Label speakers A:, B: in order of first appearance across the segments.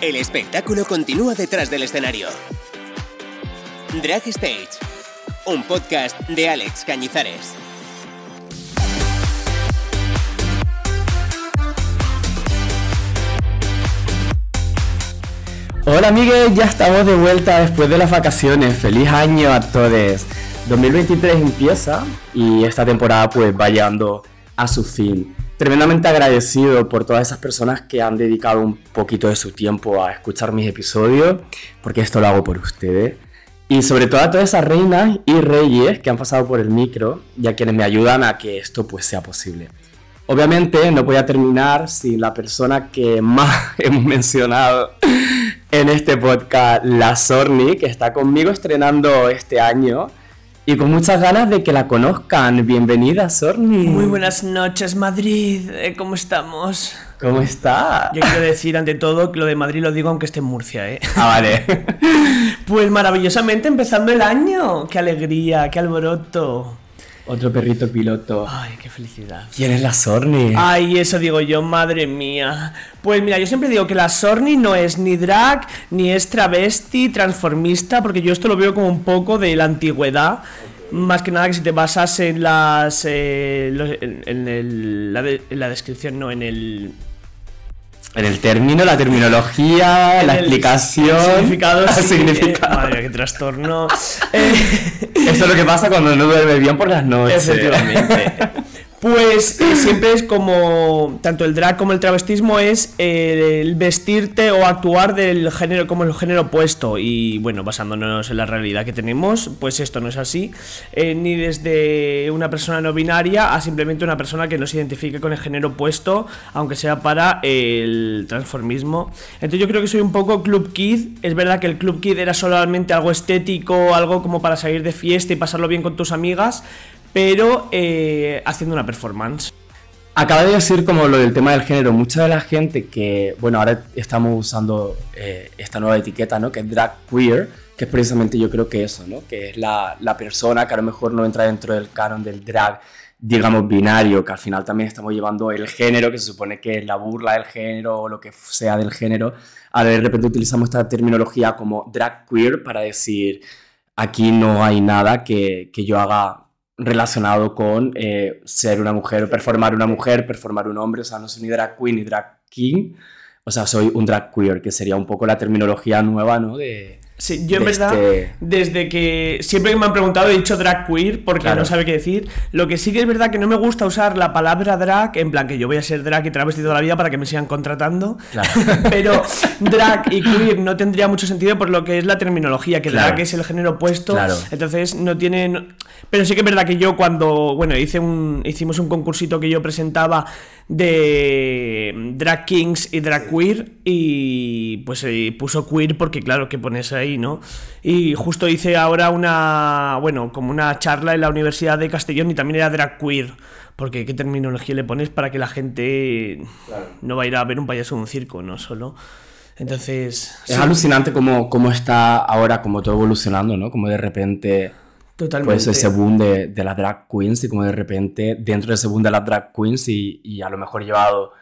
A: El espectáculo continúa detrás del escenario. Drag Stage, un podcast de Alex Cañizares.
B: Hola amigues, ya estamos de vuelta después de las vacaciones. Feliz año a todos. 2023 empieza y esta temporada pues va llegando a su fin. Tremendamente agradecido por todas esas personas que han dedicado un poquito de su tiempo a escuchar mis episodios, porque esto lo hago por ustedes. Y sobre todo a todas esas reinas y reyes que han pasado por el micro y a quienes me ayudan a que esto pues sea posible. Obviamente no voy terminar sin la persona que más hemos mencionado en este podcast, la Sorni, que está conmigo estrenando este año y con muchas ganas de que la conozcan. Bienvenida, Sorni.
C: Muy buenas noches, Madrid. Eh, ¿Cómo estamos?
B: ¿Cómo está?
C: Yo quiero decir ante todo que lo de Madrid lo digo aunque esté en Murcia, ¿eh?
B: Ah, vale.
C: Pues maravillosamente empezando el año. ¡Qué alegría, qué alboroto!
B: Otro perrito piloto.
C: Ay, qué felicidad.
B: ¿Quién es la Sorni?
C: Ay, eso digo yo, madre mía. Pues mira, yo siempre digo que la Sorni no es ni drag, ni es travesti, transformista, porque yo esto lo veo como un poco de la antigüedad. Más que nada que si te basas en las. eh, en, en el- la, de- en la descripción, no, en el.
B: En el término, la terminología,
C: en
B: la
C: el
B: explicación.
C: Significado,
B: el
C: sí,
B: significado.
C: eh, madre qué trastorno. Eh,
B: Eso es lo que pasa cuando no duerme bien por las noches.
C: Efectivamente. Pues eh, siempre es como, tanto el drag como el travestismo es eh, el vestirte o actuar del género como el género opuesto. Y bueno, basándonos en la realidad que tenemos, pues esto no es así. Eh, ni desde una persona no binaria a simplemente una persona que no se identifique con el género opuesto, aunque sea para el transformismo. Entonces yo creo que soy un poco Club Kid. Es verdad que el Club Kid era solamente algo estético, algo como para salir de fiesta y pasarlo bien con tus amigas pero eh, haciendo una performance.
B: Acaba de decir como lo del tema del género. Mucha de la gente que, bueno, ahora estamos usando eh, esta nueva etiqueta, ¿no? Que es drag queer, que es precisamente yo creo que eso, ¿no? Que es la, persona que a lo mejor no entra dentro del canon del drag, digamos, binario, que al final también estamos llevando el género, que se supone que es la burla del género o lo que sea del género. Ahora de repente utilizamos esta terminología como drag queer para decir, aquí no hay nada que yo haga relacionado con eh, ser una mujer, o performar una mujer, performar un hombre, o sea, no soy ni drag queen ni drag king, o sea, soy un drag queer, que sería un poco la terminología nueva, ¿no? De,
C: Sí, yo en verdad,
B: este-
C: desde que siempre que me han preguntado he dicho drag queer porque
B: Claro.
C: no sabe qué decir. Lo que sí que es verdad que no me gusta usar la palabra drag, en plan que yo voy a ser drag y travesti toda la vida para que me sigan contratando.
B: Claro.
C: Pero drag y queer no tendría mucho sentido por lo que es la terminología, que
B: Claro.
C: drag es el género opuesto.
B: Claro.
C: Entonces no tienen. Pero sí que es verdad que yo cuando. Bueno, hice un. hicimos un concursito que yo presentaba de drag kings y drag queer. Y pues eh, puso queer porque claro que pones ahí, ¿no? Y justo hice ahora una. Bueno, como una charla en la Universidad de Castellón y también era drag queer. Porque qué terminología le pones para que la gente no va a ir a ver un payaso en un circo, ¿no? Solo. Entonces.
B: Es
C: sí,
B: alucinante cómo, cómo está ahora, como todo evolucionando, ¿no? Como de repente,
C: totalmente.
B: pues ese boom de, de las drag queens y como de repente dentro de ese boom de las drag queens y, y a lo mejor llevado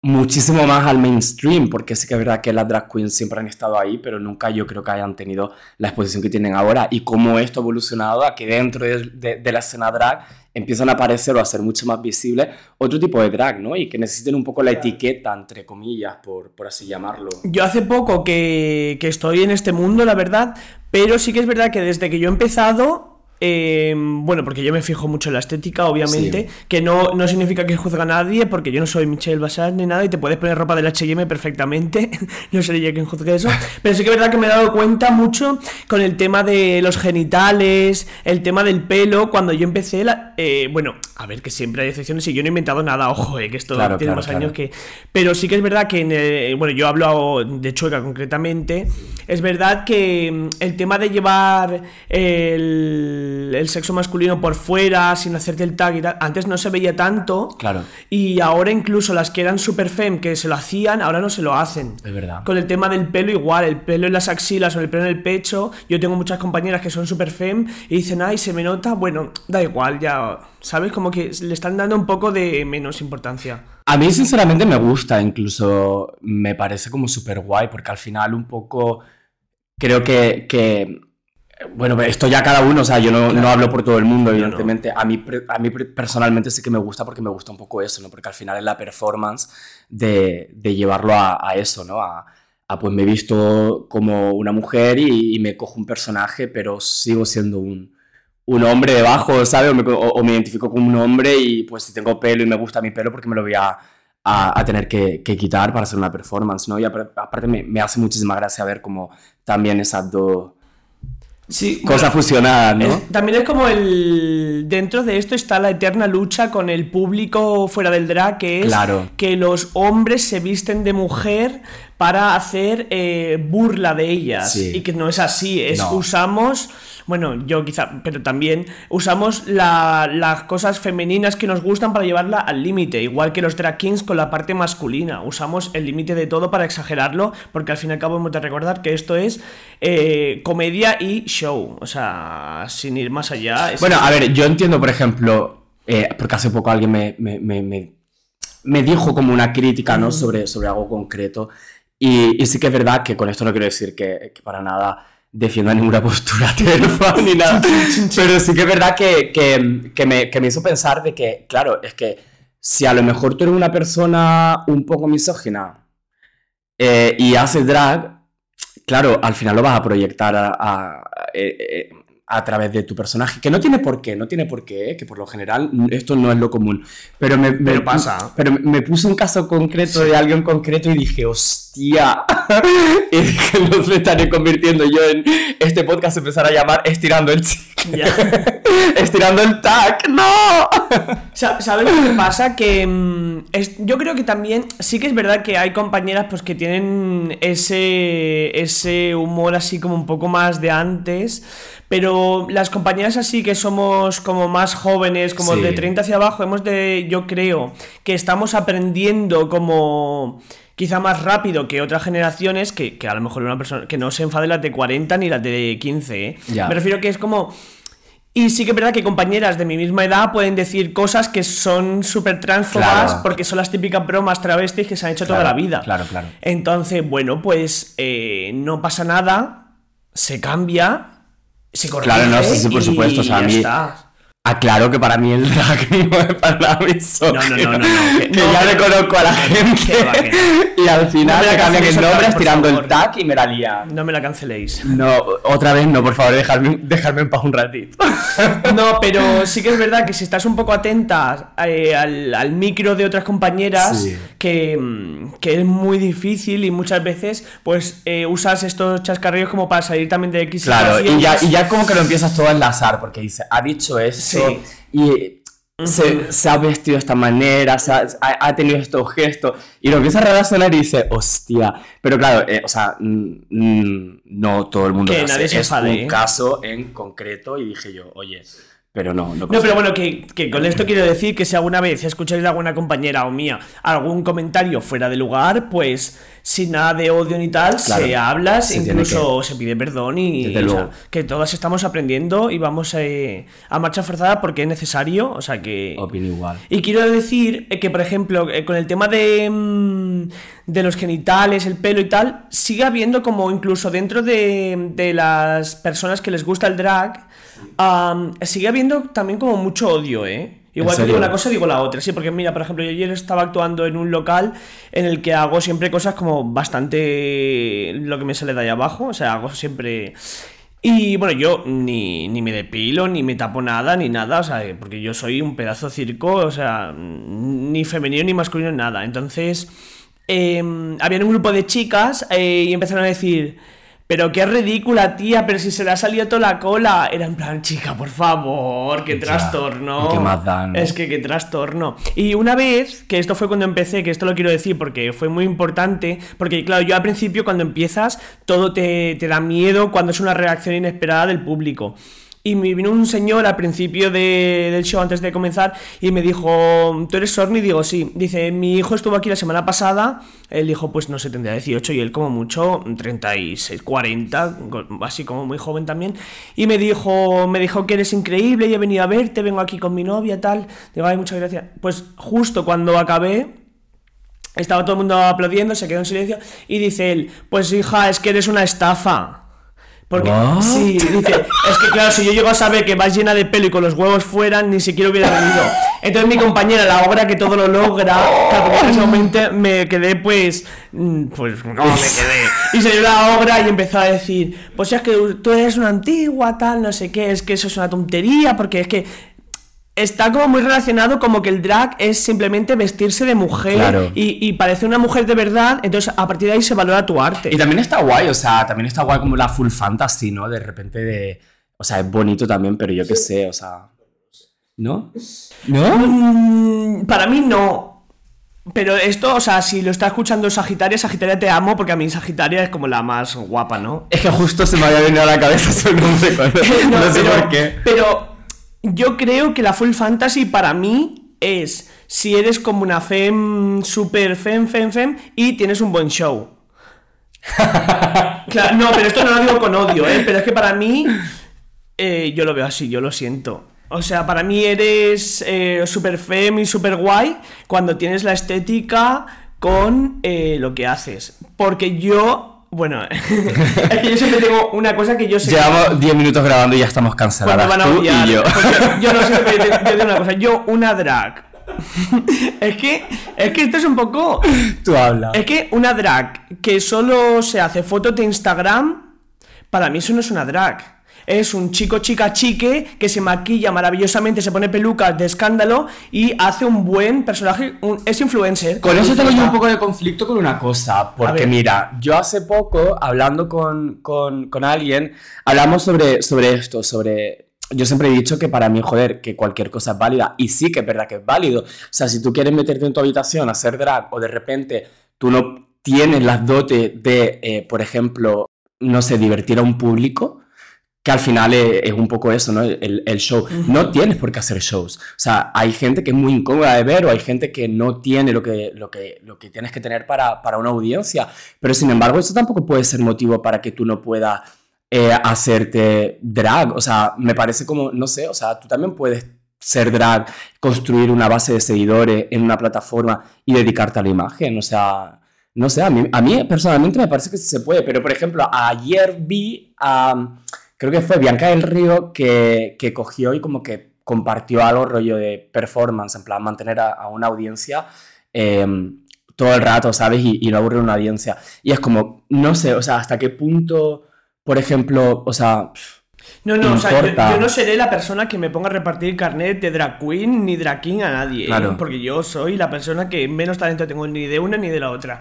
B: muchísimo más al mainstream, porque sí que es verdad que las drag queens siempre han estado ahí, pero nunca yo creo que hayan tenido la exposición que tienen ahora y cómo esto ha evolucionado a que dentro de, de- de la escena drag empiezan a aparecer o a ser mucho más visibles otro tipo de drag, ¿no? Y que necesiten un poco la etiqueta, entre comillas, por, por así llamarlo.
C: Yo hace poco que, que estoy en este mundo, la verdad, pero sí que es verdad que desde que yo he empezado, eh, bueno, porque yo me fijo mucho en la estética, obviamente, que no, no significa que juzgue a nadie, porque yo no soy Michelle Basar ni nada, y te puedes poner ropa del H&M perfectamente, no seré yo quien juzgue eso, pero sí que es verdad que me he dado cuenta mucho con el tema de los genitales, el tema del pelo, cuando yo empecé, la- eh, bueno, a ver, que siempre hay excepciones y yo no he inventado nada, ojo, eh, que esto
B: Claro,
C: tiene
B: claro,
C: más
B: claro.
C: años que... Pero sí que es verdad que, en el- bueno, yo hablo de Chueca concretamente, es verdad que mm, el tema de llevar el, el sexo masculino por fuera, sin hacerte el tag y tal, antes no se veía tanto.
B: Claro.
C: Y ahora incluso las que eran super fem, que se lo hacían, ahora no se lo hacen.
B: Es verdad.
C: Con el tema del pelo igual, el pelo en las axilas o el pelo en el pecho. Yo tengo muchas compañeras que son super fem y dicen, ay, se me nota. Bueno, da igual, ya ¿sabes? Como que le están dando un poco de menos importancia.
B: A mí sinceramente me gusta, incluso me parece como súper guay, porque al final un poco creo que, que, bueno, esto ya cada uno, o sea, yo no, no hablo por todo el mundo, evidentemente. A, mí, a mí personalmente sí que me gusta porque me gusta un poco eso, ¿no? Porque al final es la performance de, de llevarlo a, a, eso, ¿no? A, a, pues me he visto como una mujer y, y me cojo un personaje, pero sigo siendo un un hombre debajo, ¿sabes? O me, identifico como un hombre y pues si tengo pelo y me gusta mi pelo, porque me lo voy a, a, tener que, quitar para hacer una performance, ¿no? Y aparte me, me hace muchísima gracia ver como también esas dos sí, cosas fusionadas, ¿no?
C: también es como el... Dentro de esto está la eterna lucha con el público fuera del drag, que es que los hombres se visten de mujer para hacer eh, burla de ellas. Y que no es así, es usamos bueno, yo quizá, pero también usamos las cosas femeninas que nos gustan para llevarla al límite, igual que los drag kings con la parte masculina. Usamos el límite de todo para exagerarlo, porque al fin y al cabo hemos de recordar que esto es eh, comedia y show, o sea, sin ir más allá.
B: Bueno, a ver, yo entiendo, por ejemplo, eh, porque hace poco alguien me, me, dijo como una crítica, ¿no? sobre, sobre algo concreto. Y, sí que es verdad que con esto no quiero decir que para nada defienda ninguna postura terfa ni nada. Pero sí que es verdad que, que, me, que, me, hizo pensar de que, claro, es que si a lo mejor tú eres una persona un poco misógina eh, y haces drag, claro, al final lo vas a proyectar a, eh, eh, a través de tu personaje, que no tiene por qué, no tiene por qué, que por lo general esto no es lo común, pero me,
C: pasa.
B: Pero me puse un caso concreto de alguien concreto y dije, hostia, y dije, no me estaré convirtiendo yo en este podcast empezar a llamar estirando el estirando el tag, no.
C: ¿Sabes lo que pasa? Que mm, yo creo que también sí que es verdad que hay compañeras pues que tienen ese ese humor así como un poco más de antes pero las compañías así que somos como más jóvenes, como de 30 hacia abajo, hemos de, yo creo, que estamos aprendiendo como quizá más rápido que otras generaciones, que, a lo mejor una persona que no se enfade las de 40 ni las de 15, ¿eh? Me refiero que es como... Y sí que es verdad que compañeras de mi misma edad pueden decir cosas que son súper transfobas porque son las típicas bromas travestis que se han hecho toda la vida.
B: Claro, claro.
C: Entonces, bueno, pues eh, no pasa nada, se cambia se corrige
B: Claro, no, sí, sí, por supuesto. O sea, a mí, Aclaro que para mí el drag no es para nada
C: No, no, no, no, no,
B: que, ya le conozco a la gente. y al final me cambian el nombre estirando el tag y me la lía.
C: No me la canceléis.
B: No, otra vez no, por favor, dejadme, dejadme en paz un ratito.
C: no, pero sí que es verdad que si estás un poco atenta eh, al, al, micro de otras compañeras, que, mm, que, es muy difícil y muchas veces pues eh, usas estos chascarrillos como para salir también de X.
B: Claro, y ya, y ya como que lo empiezas todo a enlazar, porque dice, ha dicho eso y se, ha vestido de esta manera, ha, tenido estos gestos, y lo empieza a relacionar y dice, hostia, pero claro, eh, o sea, no todo el mundo
C: que nadie
B: es
C: un
B: ¿eh? caso en concreto, y dije yo, oye, pero no, no.
C: No, pero bueno, que, con esto quiero decir que si alguna vez escucháis de alguna compañera o mía algún comentario fuera de lugar, pues sin nada de odio ni tal, se habla, incluso se pide perdón y que todas estamos aprendiendo y vamos eh, a marcha forzada porque es necesario, o sea que...
B: Opino igual.
C: Y quiero decir eh, que, por ejemplo, eh, con el tema de, mm, de los genitales, el pelo y tal, sigue habiendo como incluso dentro de, de las personas que les gusta el drag, sigue habiendo también como mucho odio, ¿eh? Igual que digo una cosa, digo la otra. Sí, porque mira, por ejemplo, yo ayer estaba actuando en un local en el que hago siempre cosas como bastante lo que me sale de ahí abajo. O sea, hago siempre. Y bueno, yo ni, ni me depilo, ni me tapo nada, ni nada, o sea, porque yo soy un pedazo de circo, o sea, ni femenino ni masculino, nada. Entonces, eh, había un grupo de chicas eh, y empezaron a decir pero qué ridícula, tía, pero si se le ha salido toda la cola. Era en plan, chica, por favor, qué trastorno.
B: qué más dan,
C: Es que qué trastorno. Y una vez, que esto fue cuando empecé, que esto lo quiero decir porque fue muy importante, porque claro, yo al principio cuando empiezas, todo te, te da miedo cuando es una reacción inesperada del público. Y me vino un señor al principio de- del show, antes de comenzar, y me dijo, ¿tú eres Sorni? Digo, sí. Dice, mi hijo estuvo aquí la semana pasada, él dijo, pues no sé, tendría 18, y él como mucho, 36, 40, así como muy joven también. Y me dijo, me dijo que eres increíble, y he venido a verte, vengo aquí con mi novia, tal. Digo, ay, muchas gracias. Pues justo cuando acabé, estaba todo el mundo aplaudiendo, se quedó en silencio y dice él, pues hija, es que eres una estafa. Porque,
B: What?
C: sí, dice, es que claro, si yo llego a saber que vas llena de pelo y con los huevos fuera, ni siquiera hubiera venido. Entonces mi compañera, la obra que todo lo logra, claro, en ese momento me quedé pues, mm, pues, ¿cómo me quedé? Y se dio la obra y empezó a decir, pues es que tú eres una antigua, tal, no sé qué, es que eso es una tontería, porque es que está como muy relacionado como que el drag es simplemente vestirse de mujer
B: Claro.
C: y, y parece una mujer de verdad, entonces a partir de ahí se valora tu arte.
B: Y también está guay, o sea, también está guay como la full fantasy, ¿no? De repente de... O sea, es bonito también, pero yo qué sé, o sea... ¿No? ¿No?
C: Mm, para mí no. Pero esto, o sea, si lo está escuchando Sagitaria, Sagitaria te amo porque a mí Sagitaria es como la más guapa, ¿no?
B: Es que justo se me había venido a la cabeza su nombre cuando... no, sé
C: pero,
B: por qué.
C: Pero yo creo que la full fantasy para mí es si eres como una fem, super fem, fem, fem y tienes un buen show. Claro, no, pero esto no lo digo con odio, ¿eh? Pero es que para mí, eh, yo lo veo así, yo lo siento. O sea, para mí eres eh, super fem y super guay cuando tienes la estética con eh, lo que haces. Porque yo, bueno, es que yo siempre tengo una cosa que yo sé.
B: Llevamos 10 minutos grabando y ya estamos
C: cuando
B: canceladas
C: van a
B: tú
C: odiar.
B: y yo.
C: Yo no sé, pero yo, yo digo una cosa, yo una drag. es que, es que esto es un poco.
B: Tú hablas.
C: Es que una drag que solo se hace fotos de Instagram, para mí eso no es una drag. Es un chico, chica, chique que se maquilla maravillosamente, se pone pelucas de escándalo y hace un buen personaje. un- es influencer.
B: Con eso tengo yo un poco de conflicto con una cosa, porque mira, yo hace poco, hablando con, con- con alguien, hablamos sobre, sobre esto, sobre... Yo siempre he dicho que para mí, joder, que cualquier cosa es válida, y sí que es verdad que es válido. O sea, si tú quieres meterte en tu habitación a hacer drag, o de repente tú no tienes las dotes de, eh, por ejemplo, no sé, divertir a un público, que al final es, es un poco eso, ¿no? El, el show. No tienes por qué hacer shows. O sea, hay gente que es muy incómoda de ver o hay gente que no tiene lo que, lo que, lo que tienes que tener para, para una audiencia. Pero sin embargo, eso tampoco puede ser motivo para que tú no puedas eh, hacerte drag. O sea, me parece como, no sé, o sea, tú también puedes ser drag, construir una base de seguidores en una plataforma y dedicarte a la imagen. O sea, no sé, a mí, a mí personalmente me parece que sí se puede. Pero, por ejemplo, ayer vi a creo que fue Bianca del Río que, que cogió y como que compartió algo rollo de performance, en plan mantener a, a una audiencia eh, todo el rato, ¿sabes? Y, y no aburrir una audiencia. Y es como, no sé, o sea, hasta qué punto, por ejemplo, o sea,
C: No, no, o sea, yo, no seré la persona que me ponga a repartir carnet de drag queen ni drag king a nadie. ¿eh?
B: Claro.
C: Porque yo soy la persona que menos talento tengo ni de una ni de la otra.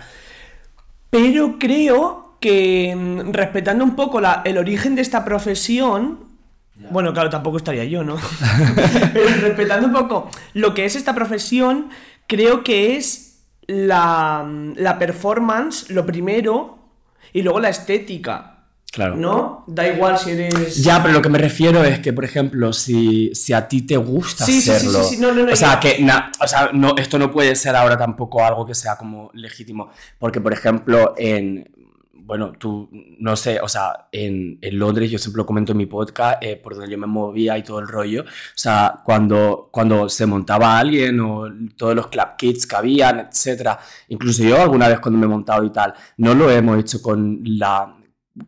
C: Pero creo que mm, respetando un poco la- el origen de esta profesión. Bueno, claro, tampoco estaría yo, ¿no? Pero respetando un poco lo que es esta profesión, creo que es la, la performance, lo primero, y luego la estética.
B: claro.
C: ¿No? Da igual si eres.
B: Ya, pero lo que me refiero es que, por ejemplo, si, si a ti te gusta
C: Sí, sí, sí,
B: hacerlo.
C: sí, sí, no, no, no,
B: o sea, que na- o sea, no, esto no puede ser ahora tampoco algo que sea como legítimo. Porque, por ejemplo, en. Bueno, tú, no sé, o sea, en, en Londres, yo siempre lo comento en mi podcast, eh, por donde yo me movía y todo el rollo. O sea, cuando, cuando se montaba alguien o todos los club kits que habían, etcétera. Incluso yo alguna vez cuando me he montado y tal, no lo hemos hecho con la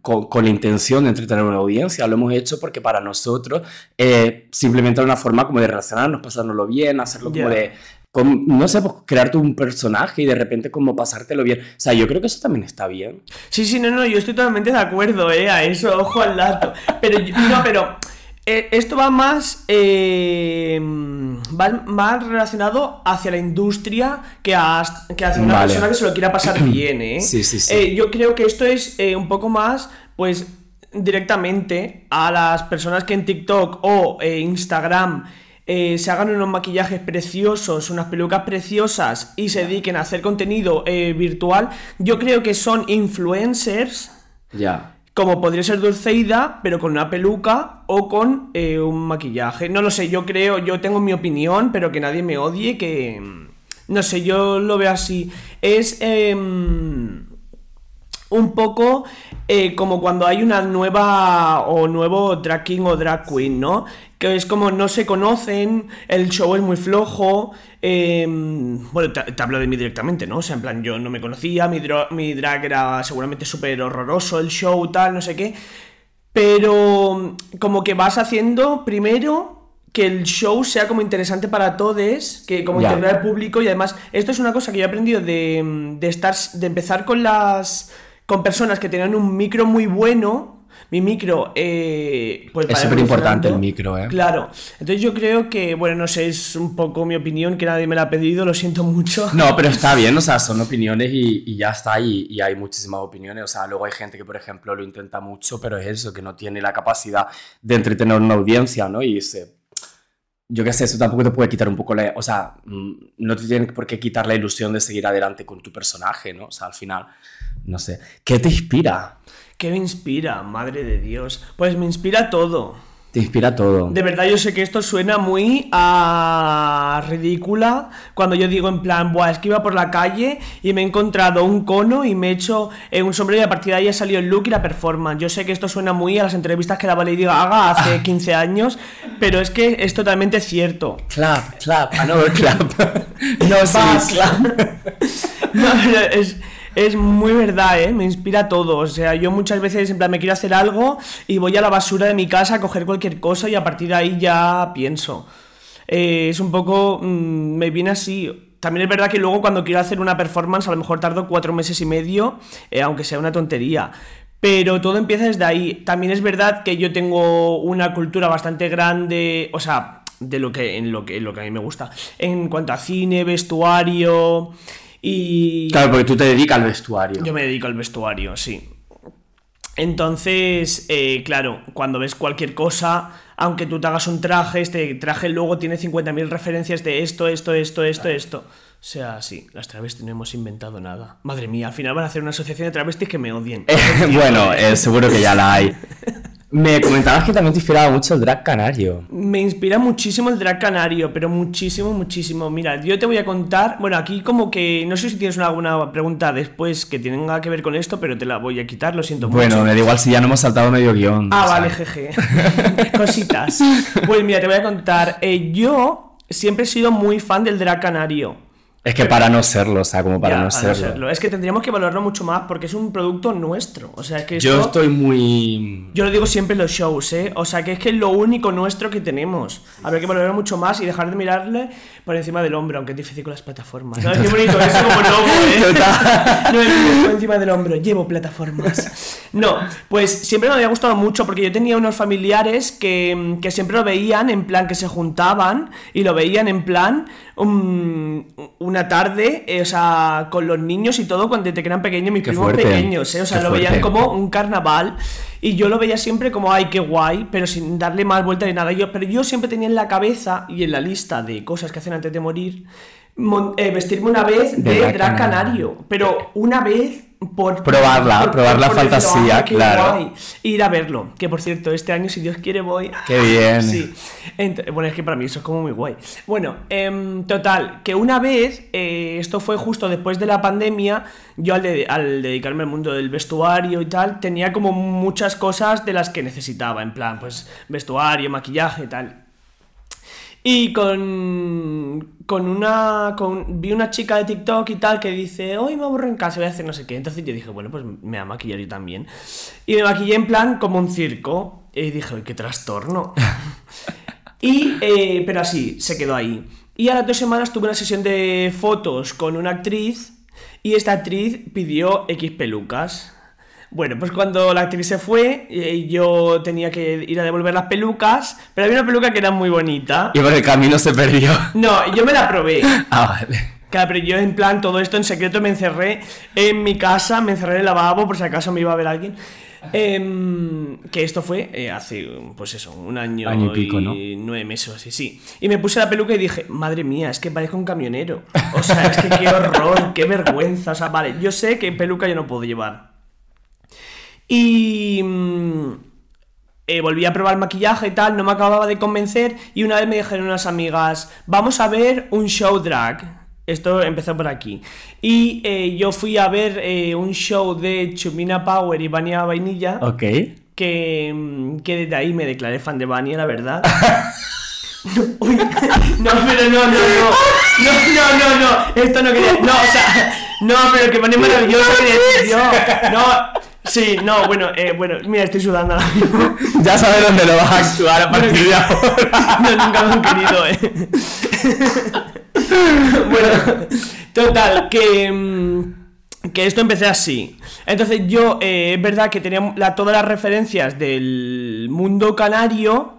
B: con, con la intención de entretener a una audiencia, lo hemos hecho porque para nosotros eh, simplemente era una forma como de relacionarnos, pasárnoslo bien, hacerlo como de, no sé, pues crearte un personaje y de repente como pasártelo bien. O sea, yo creo que eso también está bien.
C: Sí, sí, no, no, yo estoy totalmente de acuerdo, eh, a eso, ojo al dato. Pero, yo- no, pero eh, esto va más, eh, va más relacionado hacia la industria que, a, que hacia una
B: Vale.
C: persona que se lo quiera pasar bien, eh.
B: Sí, sí, sí.
C: Eh, yo creo que esto es eh, un poco más, pues, directamente a las personas que en TikTok o Instagram eh, se hagan unos maquillajes preciosos, unas pelucas preciosas y se dediquen a hacer contenido eh, virtual, yo creo que son influencers
B: Ya.
C: como podría ser Dulceida, pero con una peluca o con eh, un maquillaje. No lo sé, yo creo, yo tengo mi opinión, pero que nadie me odie, que... No sé, yo lo veo así. Es... em, un poco eh, como cuando hay una nueva o nuevo drag king o drag queen, ¿no? Que es como no se conocen, el show es muy flojo. eh, bueno, te, te hablo de mí directamente, ¿no? O sea, en plan, yo no me conocía, mi, dro- mi drag era seguramente súper horroroso, el show, tal, no sé qué. Pero como que vas haciendo primero que el show sea como interesante para todos, que como
B: Ya.
C: integrar al público y además esto es una cosa que yo he aprendido de, de estar de empezar con las con personas que tenían un micro muy bueno. Mi micro, eh, pues
B: Es superimportante
C: evolucionando.
B: el micro, ¿eh?
C: Claro. Entonces yo creo que, bueno, no sé, es un poco mi opinión, que nadie me la ha pedido, lo siento mucho.
B: No, pero está bien, o sea, son opiniones y, y ya está, y, y hay muchísimas opiniones. O sea, luego hay gente que, por ejemplo, lo intenta mucho, pero es eso, que no tiene la capacidad de entretener una audiencia, ¿no? Y se. Yo qué sé, eso tampoco te puede quitar un poco la. O sea, mm, no te tiene por qué quitar la ilusión de seguir adelante con tu personaje, ¿no? O sea, al final, no sé. ¿Qué te inspira?
C: ¿Qué me inspira? Madre de Dios. Pues me inspira todo.
B: Te inspira todo.
C: De verdad, yo sé que esto suena muy a ridícula cuando yo digo en plan, Buah, es que iba por la calle y me he encontrado un cono y me he hecho eh, un sombrero y a partir de ahí ha salido el look y la performance. Yo sé que esto suena muy a las entrevistas que daba Lady Gaga hace 15 años, pero es que es totalmente cierto.
B: Clap, clap, another clap. no, sí, clap.
C: No, pero es, es muy verdad, ¿eh? Me inspira todo. O sea, yo muchas veces en plan me quiero hacer algo y voy a la basura de mi casa a coger cualquier cosa y a partir de ahí ya pienso. Eh, es un poco... mm, me viene así. También es verdad que luego cuando quiero hacer una performance a lo mejor tardo cuatro meses y medio, eh, aunque sea una tontería. Pero todo empieza desde ahí. También es verdad que yo tengo una cultura bastante grande, o sea, de lo que, en lo que, en lo que a mí me gusta. En cuanto a cine, vestuario y...
B: Claro, porque tú te dedicas al vestuario.
C: Yo me dedico al vestuario, sí. Entonces, eh, claro, cuando ves cualquier cosa, aunque tú te hagas un traje, este traje luego tiene 50.000 referencias de esto, esto, esto, esto, esto. O sea, sí, las travestis no hemos inventado nada. Madre mía, al final van a hacer una asociación de travestis que me odien.
B: bueno, eh, seguro que ya la hay. Me comentabas que también te inspiraba mucho el drag canario.
C: Me inspira muchísimo el drag canario, pero muchísimo, muchísimo. Mira, yo te voy a contar, bueno, aquí como que no sé si tienes alguna pregunta después que tenga que ver con esto, pero te la voy a quitar, lo siento mucho.
B: Bueno, me da igual si ya no hemos saltado medio guion.
C: Ah,
B: o sea.
C: vale, jeje. Cositas. Pues mira, te voy a contar. Eh, yo siempre he sido muy fan del drag canario.
B: Es que para no serlo, o sea, como para
C: Ya,
B: no
C: a
B: serlo.
C: Es que tendríamos que valorarlo mucho más porque es un producto nuestro. O sea, es que esto...
B: Yo estoy muy.
C: Yo lo digo siempre en los shows, ¿eh? O sea, que es que es lo único nuestro que tenemos. Habrá que valorarlo mucho más y dejar de mirarle por encima del hombro, aunque es difícil con las plataformas. ¿Sabes qué bonito? Eso como logo, ¿eh? No me mires por encima del hombro, llevo plataformas. No, pues siempre me había gustado mucho porque yo tenía unos familiares que, que siempre lo veían en plan que se juntaban y lo veían en plan um, una tarde, eh, o sea, con los niños y todo cuando te eran pequeños, mis
B: Qué
C: primos
B: fuerte,
C: pequeños, ¿eh? O sea, lo veían como un carnaval y yo lo veía siempre como, ay, qué guay, pero sin darle más vuelta ni nada. Yo, pero yo siempre tenía en la cabeza y en la lista de cosas que hacen antes de morir, mon- eh, vestirme una vez
B: De
C: de,
B: drag canario.
C: canario, pero una vez por
B: Probarla, probar la
C: decirlo,
B: fantasía,
C: "Ay, qué
B: claro".
C: guay". Ir a verlo, que por cierto, este año, si Dios quiere, voy.
B: Qué bien.
C: Sí. Bueno, es que para mí eso es como muy guay. Bueno, em, total, que una vez, eh, esto fue justo después de la pandemia, yo al, de- al dedicarme al mundo del vestuario y tal, tenía como muchas cosas de las que necesitaba, en plan, pues vestuario, maquillaje y tal. Y con, con una. Con, vi una chica de TikTok y tal que dice: Hoy me aburro en casa, voy a hacer no sé qué. Entonces yo dije: Bueno, pues me voy a maquillar yo también. Y me maquillé en plan como un circo. Y dije: ¡Uy, qué trastorno! y, eh, pero así, se quedó ahí. Y a las dos semanas tuve una sesión de fotos con una actriz. Y esta actriz pidió X pelucas. Bueno, pues cuando la actriz se fue, eh, yo tenía que ir a devolver las pelucas, pero había una peluca que era muy bonita.
B: Y por el camino se perdió.
C: No, yo me la probé.
B: Ah, vale.
C: Claro, pero yo en plan todo esto en secreto me encerré en mi casa, me encerré en el lavabo por si acaso me iba a ver alguien. Em, que esto fue eh, hace, pues eso, un año,
B: Año y pico, ¿no?
C: nueve meses así, sí. Y me puse la peluca y dije, madre mía, es que parezco un camionero. O sea, es que qué horror, qué vergüenza. O sea, vale, yo sé que peluca yo no puedo llevar. Y mm, eh, volví a probar maquillaje y tal, no me acababa de convencer. Y una vez me dijeron unas amigas, vamos a ver un show drag. Esto empezó por aquí. Y eh, yo fui a ver eh, un show de Chumina Power y Vania Vainilla.
B: Ok.
C: Que, mm, que desde ahí me declaré fan de Vania, la verdad. Uy, no, pero no, no, no. No, no, no, no. Esto no quería. No, o sea. No, pero que Vania maravillosa. No. Sí, no, bueno, eh, bueno, mira, estoy sudando ahora mismo.
B: Ya sabes dónde lo vas a actuar a partir de ahora.
C: No, nunca me han querido, eh. bueno, total, que, mm, que esto empecé así. Entonces yo, eh, es verdad que tenía la- todas las referencias del mundo canario,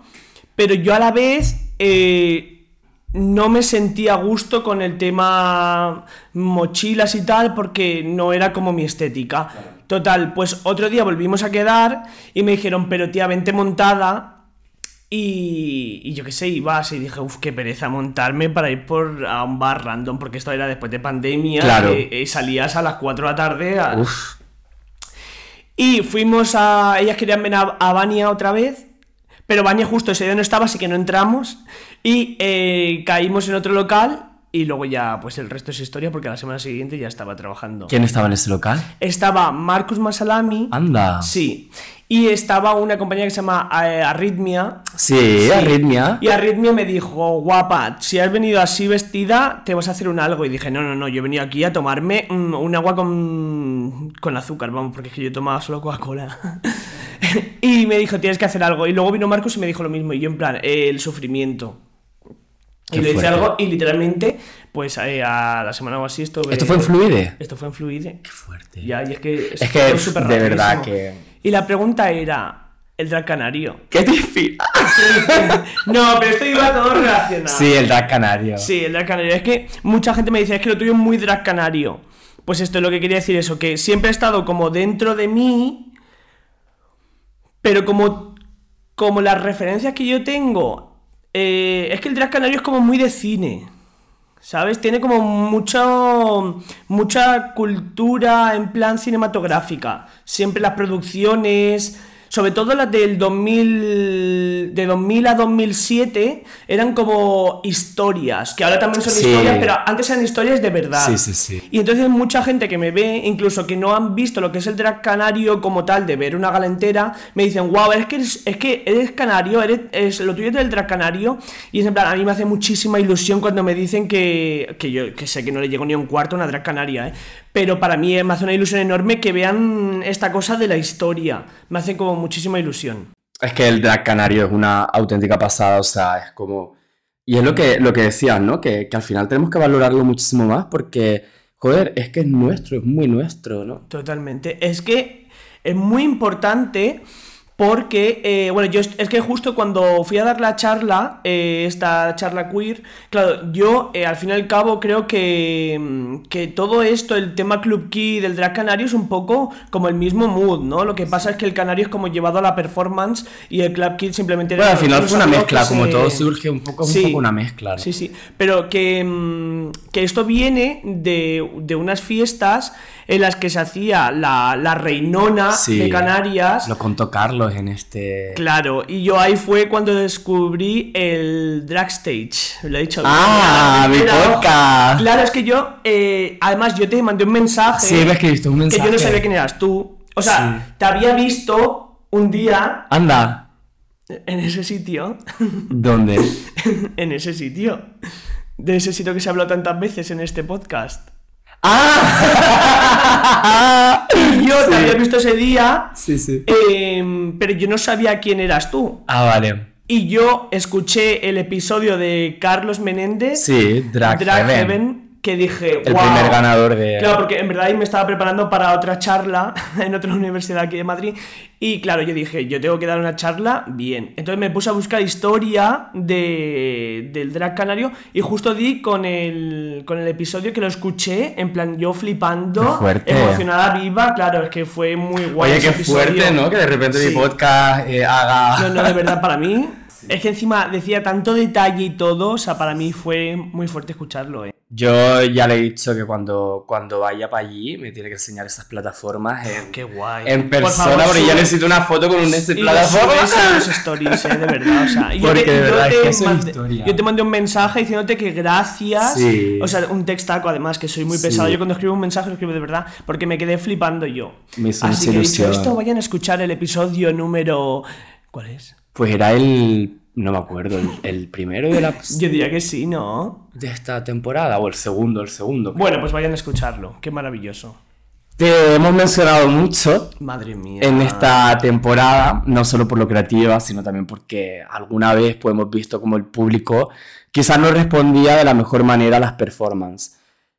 C: pero yo a la vez eh, no me sentía a gusto con el tema mochilas y tal, porque no era como mi estética. Total, pues otro día volvimos a quedar y me dijeron, pero tía, vente montada y, y yo qué sé, iba así y dije, uff, qué pereza montarme para ir por a un bar random, porque esto era después de pandemia,
B: Claro.
C: eh, eh, salías a las 4 de la tarde. a-
B: Uf.
C: Y fuimos a. Ellas querían venir a, a Vania otra vez, pero Vania justo ese día no estaba, así que no entramos. Y eh, caímos en otro local. Y luego ya, pues el resto es historia, porque a la semana siguiente ya estaba trabajando.
B: ¿Quién estaba en ese local?
C: Estaba Marcus Masalami.
B: Anda.
C: Sí. Y estaba una compañía que se llama eh, Arritmia.
B: Sí, Arritmia.
C: Y Arritmia me dijo, guapa, si has venido así vestida, te vas a hacer un algo. Y dije, no, no, no, yo he venido aquí a tomarme mm, un agua con, con azúcar, vamos, porque es que yo tomaba solo Coca-Cola. y me dijo, tienes que hacer algo. Y luego vino Marcos y me dijo lo mismo. Y yo, en plan, eh, el sufrimiento. Y le hice
B: fuerte.
C: algo y literalmente, pues eh, a la semana o así estuve...
B: ¿Esto fue en Fluide?
C: Esto fue en Fluide.
B: Qué fuerte.
C: Ya, y es que...
B: Es que,
C: fue súper
B: de verdad que-
C: Y la pregunta era, el drag canario.
B: Qué difícil.
C: No, pero esto iba todo relacionado.
B: Sí, el drag canario.
C: Sí, el drag canario. Es que mucha gente me dice, es que lo tuyo es muy drag canario. Pues esto es lo que quería decir eso, que siempre he estado como dentro de mí, pero como, como las referencias que yo tengo, eh, es que el drag canario es como muy de cine. ¿Sabes? Tiene como mucho, mucha cultura en plan cinematográfica. Siempre las producciones, sobre todo las del 2000, de 2000 a 2007, eran como historias, que ahora también son
B: Sí.
C: historias, pero antes eran historias de verdad.
B: Sí, sí, sí.
C: Y entonces mucha gente que me ve, incluso que no han visto lo que es el drag canario como tal, de ver una gala entera, me dicen, wow, es que eres, es que eres canario, eres, es, lo tuyo es del drag canario. Y es en plan, a mí me hace muchísima ilusión cuando me dicen que, que yo que sé que no le llego ni un cuarto a una drag canaria, ¿eh? Pero para mí eh, me hace una ilusión enorme que vean esta cosa de la historia. Me hace como muchísima ilusión.
B: Es que el drag canario es una auténtica pasada, o sea, es como... Y es lo que, lo que decías, ¿no? Que, que al final tenemos que valorarlo muchísimo más porque, joder, es que es nuestro, es muy nuestro, ¿no?
C: Totalmente. Es que es muy importante porque, eh, bueno, yo es que justo cuando fui a dar la charla, eh, esta charla queer, claro, yo eh, al fin y al cabo creo que, mm, que todo esto, el tema Club Key del drag canario es un poco como el mismo mood, ¿no? Lo que pasa es que el canario es como llevado a la performance y el Club Kid simplemente
B: Bueno, al final fue una mezcla, como
C: se-
B: todo surge un poco, es un
C: Sí.
B: poco una mezcla, ¿no?
C: Sí, sí. Pero que, mm, que esto viene de, de unas fiestas en las que se hacía la, la reinona
B: Sí.
C: de Canarias.
B: Lo contó Carlos en este...
C: Claro, y yo ahí fue cuando descubrí el drag stage. Lo he dicho.
B: Ah, mi podcast.
C: Claro, es que yo, eh, además, yo te mandé un mensaje.
B: Sí, me escribiste un mensaje.
C: Que yo no sabía quién eras tú. O sea,
B: Sí.
C: te había visto un día
B: Anda,
C: en ese sitio.
B: ¿dónde?
C: en ese sitio. De ese sitio que se ha hablado tantas veces en este podcast.
B: ¡Ah!
C: Y yo te
B: Sí.
C: había visto ese día,
B: Sí, sí.
C: em, pero yo no sabía quién eras tú.
B: Ah, vale.
C: Y yo escuché el episodio de Carlos Menéndez,
B: Sí, Drag,
C: Drag
B: Heaven.
C: Heaven, que dije,
B: El
C: "Guau".
B: primer ganador de...
C: Claro, porque en verdad me estaba preparando para otra charla en otra universidad aquí de Madrid. Y claro, yo dije, yo tengo que dar una charla bien. Entonces me puse a buscar historia de, del drag canario y justo di con el, con el episodio que lo escuché, en plan yo flipando,
B: fuerte.
C: emocionada viva. Claro, es que fue muy guay.
B: Oye, qué fuerte,
C: episodio.
B: ¿no? Que de repente
C: Sí.
B: mi podcast eh, haga...
C: No, no, de verdad, para mí, Es que encima decía tanto detalle y todo, o sea, para mí fue muy fuerte escucharlo, ¿eh?
B: Yo ya le he dicho que cuando, cuando vaya para allí me tiene que enseñar esas plataformas en,
C: Qué guay.
B: en
C: Por
B: persona,
C: favor,
B: porque yo necesito una foto con un ese plataforma.
C: los stories, eh, de verdad. O sea, yo
B: Porque
C: te,
B: de
C: yo
B: verdad es
C: te
B: que es
C: mandé,
B: historia.
C: yo te mandé un mensaje diciéndote que gracias.
B: Sí.
C: O sea, un textaco además, que soy muy
B: Sí.
C: pesado. Yo cuando escribo un mensaje lo escribo de verdad, porque me quedé flipando yo.
B: Me hizo
C: Así que he dicho esto, vayan a escuchar el episodio número. ¿Cuál es?
B: Pues era el. No me acuerdo, el, el primero de, la,
C: Yo diría que sí, ¿no?
B: de esta temporada, o el segundo, el segundo.
C: Bueno, pues vayan a escucharlo. Qué maravilloso.
B: Te hemos mencionado mucho
C: Madre mía.
B: en esta temporada, no solo por lo creativa, sino también porque alguna vez pues, hemos visto como el público quizás no respondía de la mejor manera a las performances.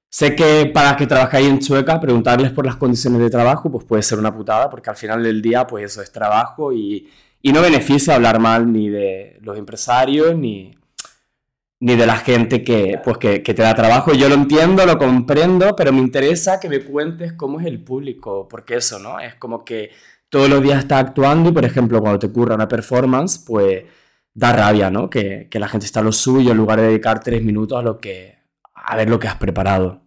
B: Sé que para que trabajáis en Chueca, preguntarles por las condiciones de trabajo pues puede ser una putada, porque al final del día pues eso es trabajo y, y no beneficia hablar mal ni de los empresarios ni, ni de la gente que, pues, que, que te da trabajo. Yo lo entiendo, lo comprendo, pero me interesa que me cuentes cómo es el público, porque eso, ¿no? Es como que todos los días estás actuando y, por ejemplo, cuando te ocurra una performance, pues da rabia, ¿no? Que, que la gente está a lo suyo en lugar de dedicar tres minutos a lo que a ver lo que has preparado.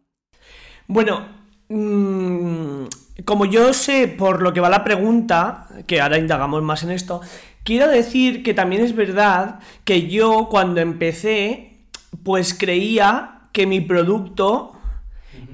C: Bueno, mm, como yo sé por lo que va la pregunta, que ahora indagamos más en esto, quiero decir que también es verdad que yo cuando empecé, pues creía que mi producto,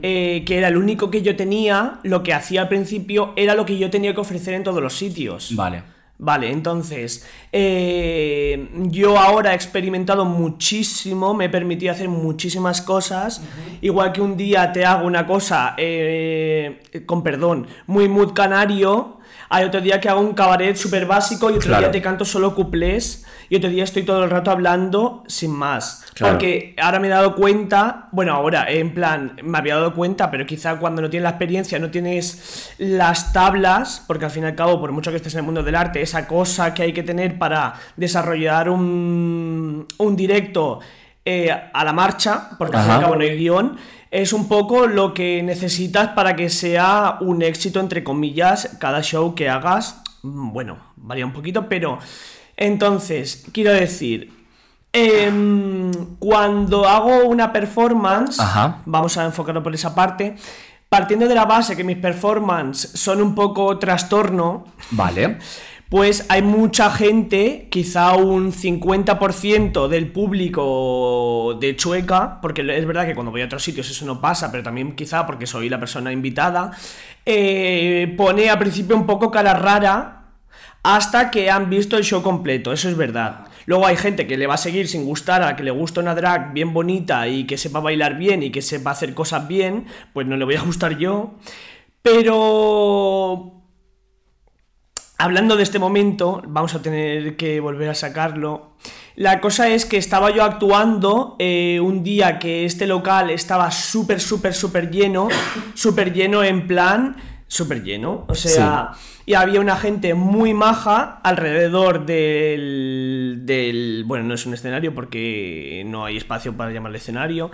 C: eh, que era el único que yo tenía, lo que hacía al principio era lo que yo tenía que ofrecer en todos los sitios.
B: Vale.
C: Vale, entonces, eh, yo ahora he experimentado muchísimo, me he permitido hacer muchísimas cosas, igual que un día te hago una cosa, eh, con perdón, muy mood canario, hay otro día que hago un cabaret súper básico y otro
B: Claro.
C: día te canto solo cuplés y otro día estoy todo el rato hablando sin más.
B: Claro.
C: Porque ahora me he dado cuenta, bueno, ahora en plan, me había dado cuenta, pero quizá cuando no tienes la experiencia, no tienes las tablas, porque al fin y al cabo, por mucho que estés en el mundo del arte, esa cosa que hay que tener para desarrollar un, un directo eh, a la marcha, porque al fin y al
B: Ajá.
C: cabo no hay guion, es un poco lo que necesitas para que sea un éxito, entre comillas, cada show que hagas. Mm, Bueno, varía un poquito, pero entonces, quiero decir, em, cuando hago una performance,
B: Ajá.
C: vamos a enfocarlo por esa parte, partiendo de la base que mis performances son un poco trastorno,
B: Vale.
C: Pues hay mucha gente, quizá un 50% del público de Chueca, porque es verdad que cuando voy a otros sitios eso no pasa, pero también quizá porque soy la persona invitada, eh, pone al principio un poco cara rara hasta que han visto el show completo, eso es verdad. Luego hay gente que le va a seguir sin gustar, a que le gusta una drag bien bonita y que sepa bailar bien y que sepa hacer cosas bien, pues no le voy a gustar yo. Pero hablando de este momento, vamos a tener que volver a sacarlo. La cosa es que estaba yo actuando eh, un día que este local estaba súper, súper, súper lleno, súper lleno en plan, súper lleno, o sea, y había una gente muy maja alrededor del, del, bueno, no es un escenario porque no hay espacio para llamarle escenario,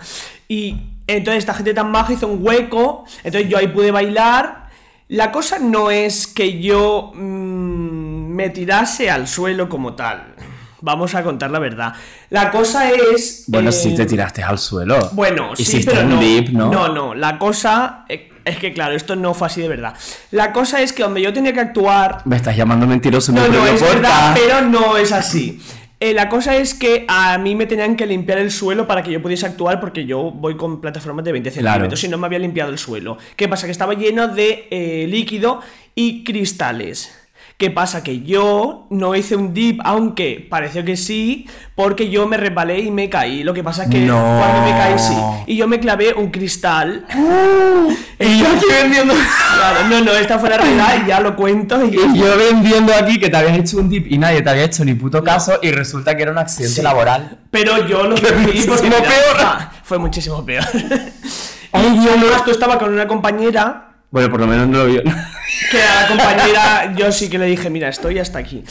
C: y entonces esta gente tan maja hizo un hueco, entonces yo ahí pude bailar, la cosa no es que yo mm, me tirase al suelo como tal. Vamos a contar la verdad. La cosa es.
B: Bueno,
C: eh,
B: si te tiraste al suelo.
C: Bueno, sí, pero
B: un
C: no.
B: dip, ¿no?
C: No, no. La cosa. eh, Es que, claro, esto no fue así de verdad. La cosa es que donde yo tenía que actuar.
B: Me estás llamando mentiroso.
C: No, no,
B: prohíbo
C: es verdad, pero no es así. Eh, la cosa es que a mí me tenían que limpiar el suelo para que yo pudiese actuar porque yo voy con plataformas de 20
B: Claro.
C: centímetros y no me había limpiado el suelo. ¿Qué pasa? Que estaba lleno de eh, líquido y cristales. ¿Qué pasa? Que yo no hice un dip, aunque pareció que sí, porque yo me resbalé y me caí. Lo que pasa es que
B: No.
C: cuando me caí sí. Y yo me clavé un cristal.
B: Y yo aquí vendiendo.
C: Claro, no, no, esta fue la realidad y ya lo cuento. Y
B: Y yo vendiendo aquí que te habías hecho un dip y nadie te había hecho ni puto caso y resulta que era un accidente
C: Sí.
B: laboral.
C: Pero yo lo
B: Que
C: porque mira,
B: peor.
C: ah, fue muchísimo peor.
B: Ay,
C: y
B: Dios
C: además tú estaba con una compañera
B: Bueno, por lo menos no lo vio.
C: que a la compañera yo sí que le dije, mira, estoy hasta aquí.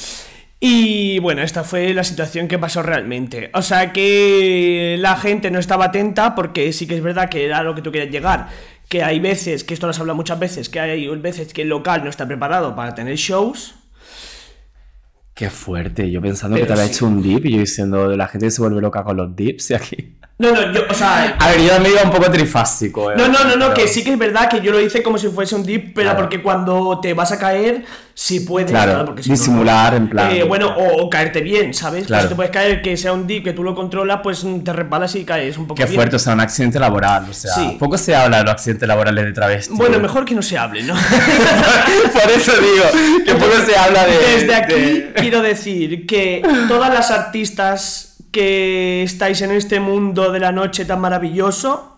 C: Y bueno, esta fue la situación que pasó realmente. O sea que la gente no estaba atenta porque sí que es verdad que era lo que tú querías llegar. Que hay veces, que esto nos habla muchas veces, que hay veces que el local no está preparado para tener shows.
B: Qué fuerte. Yo pensando que te había
C: sí.
B: hecho un dip y yo diciendo la gente se vuelve loca con los dips y aquí.
C: No, no, yo, o sea.
B: A ver, yo también iba un poco trifásico. eh,
C: No, no, no, no,
B: pero-
C: que sí que es verdad que yo lo hice como si fuese un dip, pero
B: Claro.
C: porque cuando te vas a caer, sí puedes,
B: Claro,
C: porque si no, no.
B: disimular en plan.
C: Eh, bueno, o, o caerte bien, ¿sabes? Pues
B: Claro.
C: si te puedes caer que sea un dip que tú lo controlas, pues te resbalas y caes un poco
B: Qué
C: bien.
B: fuerte, o sea, un accidente laboral. O sea,
C: Sí.
B: poco se habla de los accidentes laborales de travesti.
C: Bueno, mejor que no se hable, ¿no?
B: Por eso digo, que poco se habla de.
C: Desde aquí
B: de-
C: quiero decir que todas las artistas que estáis en este mundo de la noche tan maravilloso,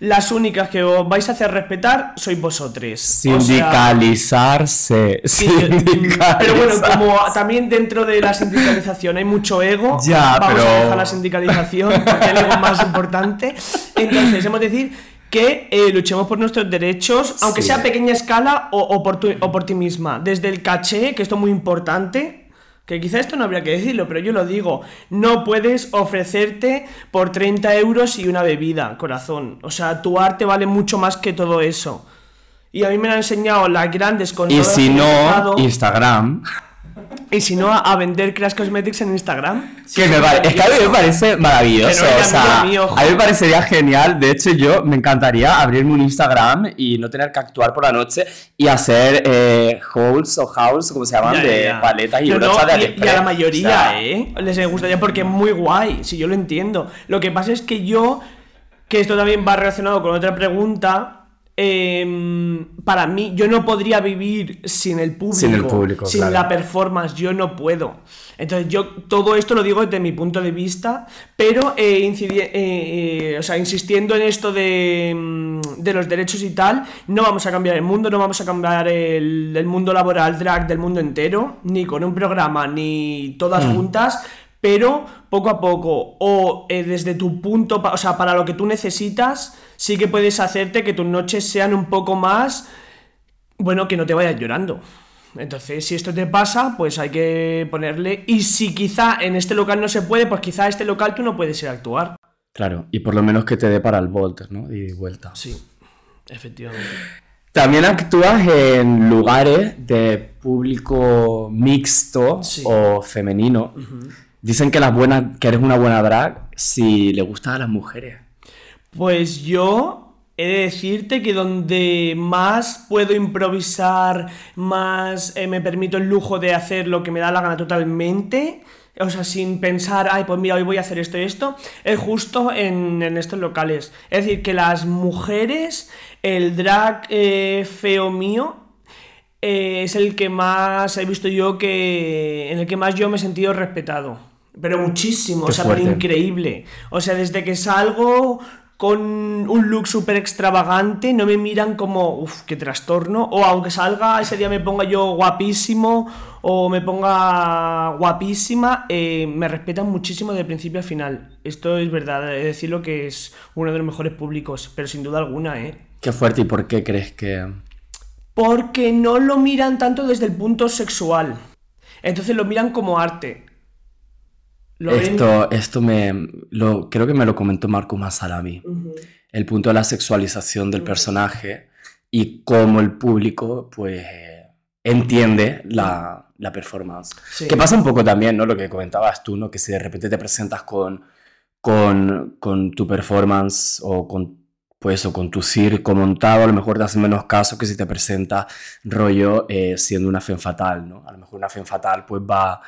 C: las únicas que os vais a hacer respetar sois vosotros.
B: Sindicalizarse.
C: Sí,
B: Sindicalizar.
C: pero bueno, como también dentro de la sindicalización hay mucho ego,
B: Ya,
C: vamos
B: pero-
C: a dejar la sindicalización porque el ego es más importante. Entonces, hemos de decir que eh, luchemos por nuestros derechos, aunque
B: Sí.
C: sea a pequeña escala o, o por tu- o por ti misma. Desde el caché, que esto es muy importante. Que quizá esto no habría que decirlo, pero yo lo digo. No puedes ofrecerte por 30 euros y una bebida, corazón. O sea, tu arte vale mucho más que todo eso. Y a mí me lo han enseñado las grandes con
B: Y si no. Instagram.
C: Y si no, a, vender Crash Cosmetics en Instagram.
B: Que me es que a mí me parece maravilloso.
C: No
B: o sea, a mí me parecería genial. De hecho, yo me encantaría abrirme un Instagram y no tener que actuar por la noche y hacer eh, hauls o hauls, como se llaman,
C: Ya,
B: de
C: ya.
B: paletas y
C: No, no,
B: brochas de
C: y,
B: AliExpress.
C: a la mayoría,
B: O sea,
C: ¿eh? Les gustaría porque es muy guay, si yo lo entiendo. Lo que pasa es que yo, que esto también va relacionado con otra pregunta, em, para mí, yo no podría vivir sin el público.
B: Sin el público,
C: Sin
B: claro.
C: la performance, yo no puedo. Entonces, yo todo esto lo digo desde mi punto de vista, pero eh, eh, o sea, insistiendo en esto de, mm, de los derechos y tal, no vamos a cambiar el mundo, no vamos a cambiar el, el mundo laboral drag del mundo entero, ni con un programa, ni todas juntas, pero poco a poco, o eh, desde tu punto, o sea, para lo que tú necesitas, sí que puedes hacerte que tus noches sean un poco más, bueno, que no te vayas llorando. Entonces, si esto te pasa, pues hay que ponerle. Y si quizá en este local no se puede, pues quizá este local tú no puedes ir a actuar.
B: Claro, y por lo menos que te dé para el Volt, ¿no? Y vuelta.
C: Sí, efectivamente.
B: También actúas en lugares de público mixto
C: Sí.
B: o femenino. Dicen que, las buenas, que eres una buena drag si le gustan a las mujeres.
C: Pues yo he de decirte que donde más puedo improvisar, más eh, me permito el lujo de hacer lo que me da la gana totalmente, o sea, sin pensar, ay, pues mira, hoy voy a hacer esto y esto, es justo en, estos locales. Es decir, que las mujeres, el drag eh, feo mío, eh, es el que más he visto yo que. en el que más yo me he sentido respetado. Pero muchísimo,
B: Qué
C: o sea, pero increíble. O sea, desde que salgo con un look súper extravagante, no me miran como, uff, qué trastorno. O aunque salga ese día me ponga yo guapísimo o me ponga guapísima, eh, me respetan muchísimo de principio a final. Esto es verdad, he de decirlo que es uno de los mejores públicos, pero sin duda alguna, ¿eh?
B: Qué fuerte, ¿y por qué crees que...?
C: Porque no lo miran tanto desde el punto sexual. Entonces lo miran como arte. Lo ven-
B: Esto, esto me... Lo, creo que me lo comentó Marco Masalami. El punto de la sexualización del personaje y cómo el público, pues, eh, entiende la, la performance.
C: Sí.
B: Que pasa un poco también, ¿no? Lo que comentabas tú, ¿no? Que si de repente te presentas con, con, con tu performance o con, pues, o con tu circo montado, a lo mejor te hacen menos caso que si te presentas rollo eh, siendo una femme fatal, ¿no? A lo mejor una femme fatal pues va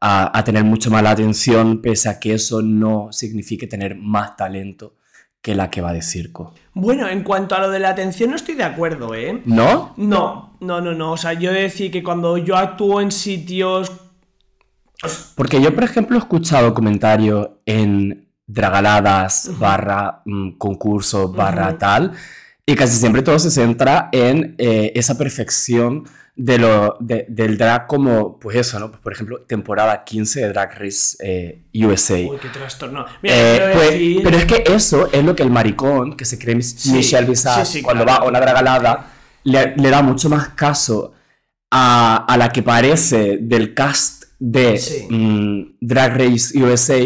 B: a, a tener mucho más la atención, pese a que eso no signifique tener más talento que la que va de circo.
C: Bueno, en cuanto a lo de la atención no estoy de acuerdo, ¿eh?
B: ¿No?
C: No, no, no, no. O sea, yo decir que cuando yo actúo en sitios...
B: Porque yo, por ejemplo, he escuchado comentarios en dragaladas, barra mm, concursos, barra tal, y casi siempre todo se centra en eh, esa perfección de lo, de- del drag como, pues eso, ¿no? Pues, por ejemplo, temporada 15 de Drag Race eh, USA.
C: Uy, qué trastorno. Mira,
B: Eh, pues,
C: decir-
B: pero es que eso es lo que el maricón, que se cree
C: Sí,
B: Michelle Visage,
C: sí, sí,
B: cuando
C: claro.
B: va a una dragalada, le, le da mucho más caso a, a la que parece del cast de mm, Drag Race USA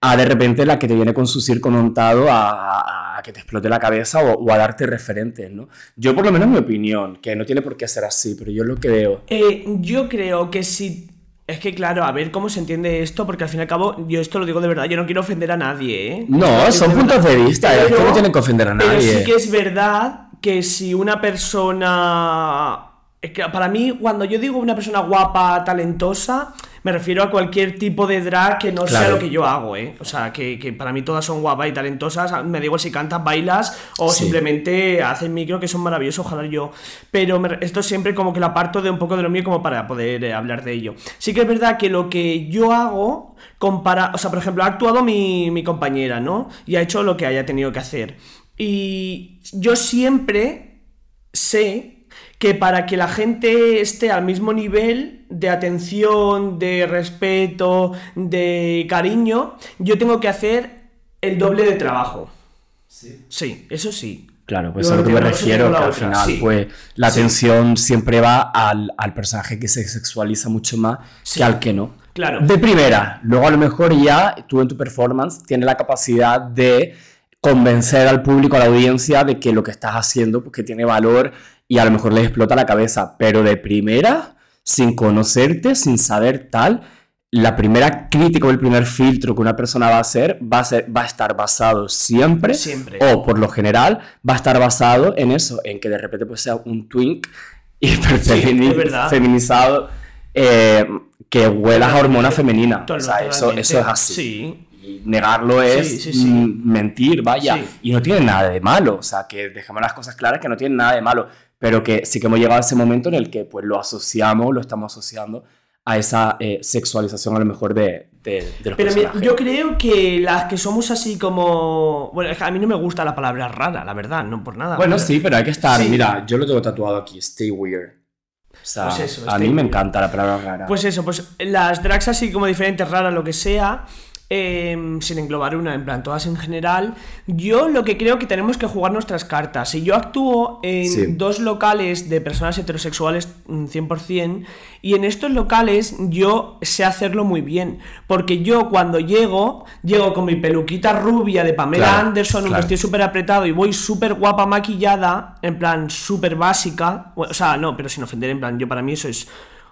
B: a de repente la que te viene con su circo montado a que te explote la cabeza o, o a darte referentes, ¿no? Yo por lo menos mi opinión, que no tiene por qué ser así, pero yo lo que veo.
C: Eh, yo creo que si Es que claro, a ver cómo se entiende esto, porque al fin y al cabo, yo esto lo digo de verdad, yo no quiero ofender a nadie, ¿eh?
B: No, son puntos de vista, es que
C: Pero-
B: no tienen que ofender a
C: Pero
B: nadie.
C: sí que es verdad que si una persona. es que para mí, cuando yo digo una persona guapa, talentosa, me refiero a cualquier tipo de drag que no sea lo que yo hago, ¿eh? O sea, que, que para mí todas son guapas y talentosas. Me da igual si cantas, bailas o
B: Sí.
C: simplemente haces micro, que son maravillosos, ojalá yo. Pero me- esto siempre como que lo aparto de un poco de lo mío como para poder eh, hablar de ello. Sí que es verdad que lo que yo hago, compara, o sea, por ejemplo, ha actuado mi, mi compañera, ¿no? Y ha hecho lo que haya tenido que hacer. Y yo siempre sé que para que la gente esté al mismo nivel de atención, de respeto, de cariño, yo tengo que hacer el doble de trabajo. Sí, eso sí.
B: Claro, pues
C: Yo
B: a lo que me refiero, que
C: la
B: al final,
C: sí.
B: pues, la
C: Sí.
B: atención siempre va al, al personaje que se sexualiza mucho más
C: Sí.
B: que al que no.
C: Claro.
B: De primera, luego a lo mejor ya tú en tu performance tienes la capacidad de convencer al público, a la audiencia, de que lo que estás haciendo, pues que tiene valor y a lo mejor les explota la cabeza. Pero de primera, sin conocerte, sin saber tal, la primera crítica o el primer filtro que una persona va a hacer va a, ser, va a estar basado siempre,
C: Siempre.
B: o por lo general, va a estar basado en eso, en que de repente pues, sea un twink hiper
C: Sí,
B: feminizado eh, que huela a hormona femenina. O sea, eso, eso es así.
C: Sí.
B: Y negarlo es
C: Sí,
B: mentir, vaya. Y no tiene nada de malo. O sea, que dejemos las cosas claras que no tienen nada de malo. Pero que sí que hemos llegado a ese momento en el que pues lo asociamos, lo estamos asociando a esa eh, sexualización a lo mejor de, de, de los
C: Pero
B: personajes.
C: yo creo que las que somos así como... Bueno, a mí no me gusta la palabra rara, la verdad, no por nada.
B: Bueno,
C: pero-
B: sí, pero hay que estar.
C: Sí.
B: Mira, yo lo tengo tatuado aquí, stay weird. O sea,
C: Pues eso,
B: a mí me encanta la palabra rara.
C: Pues eso, pues las drags así como diferentes, raras, lo que sea, eh, sin englobar una, en plan, todas en general, yo lo que creo que tenemos que jugar nuestras cartas. Si yo actúo en
B: Sí.
C: dos locales de personas heterosexuales mm, 100%, y en estos locales yo sé hacerlo muy bien, porque yo cuando llego, llego con mi peluquita rubia de Pamela
B: Claro,
C: Anderson, un
B: claro.
C: vestido súper apretado y voy súper guapa maquillada, en plan súper básica. O sea, no, pero sin ofender, en plan, yo para mí eso es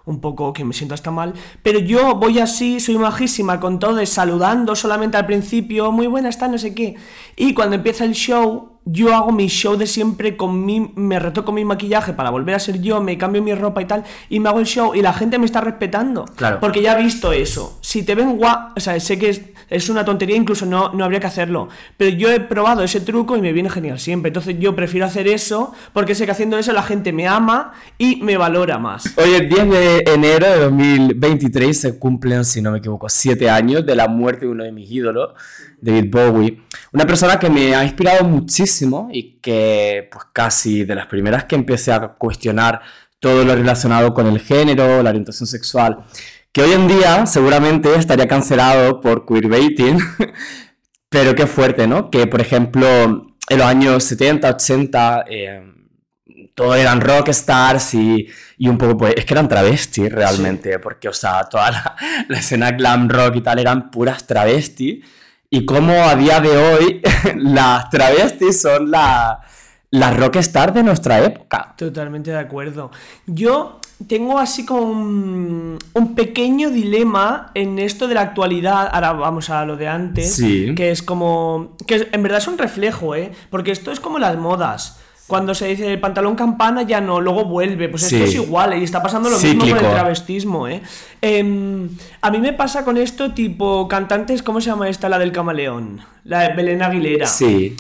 C: un poco que me siento hasta mal. Pero yo voy así, soy majísima con todos, saludando solamente al principio, muy buena está, no sé qué. Y cuando empieza el show, yo hago mi show de siempre con mi, me retoco mi maquillaje para volver a ser yo, me cambio mi ropa y tal, y me hago el show y la gente me está respetando.
B: Claro.
C: Porque ya he visto eso. Si te ven guap, o sea, sé que es, es una tontería, incluso no, no habría que hacerlo. Pero yo he probado ese truco y me viene genial siempre. Entonces yo prefiero hacer eso porque sé que haciendo eso la gente me ama y me valora más.
B: Hoy el 10 de enero de 2023 se cumplen, si no me equivoco, 7 años de la muerte de uno de mis ídolos, David Bowie. Una persona que me ha inspirado muchísimo y que pues casi de las primeras que empecé a cuestionar todo lo relacionado con el género, la orientación sexual, que hoy en día seguramente estaría cancelado por queerbaiting, pero qué fuerte, ¿no? Que por ejemplo en los años 70, 80... eh, todos eran rockstars y, y un poco, pues, es que eran travestis realmente, porque, o sea, toda la, la escena glam rock y tal eran puras travestis, y como a día de hoy las travestis son la, las rockstars de nuestra época.
C: Totalmente de acuerdo. Yo tengo así como un, un pequeño dilema en esto de la actualidad. Ahora vamos a lo de antes.
B: Sí.
C: Que es como. Que en verdad es un reflejo, ¿eh? Porque esto es como las modas. Cuando se dice el pantalón campana ya no, luego vuelve. Pues
B: Sí.
C: esto es igual, ¿eh? y está pasando lo mismo con el travestismo, ¿eh? Em, a mí me pasa con esto, tipo, cantantes, ¿cómo se llama esta? La del camaleón. La de Belén Aguilera.
B: Sí,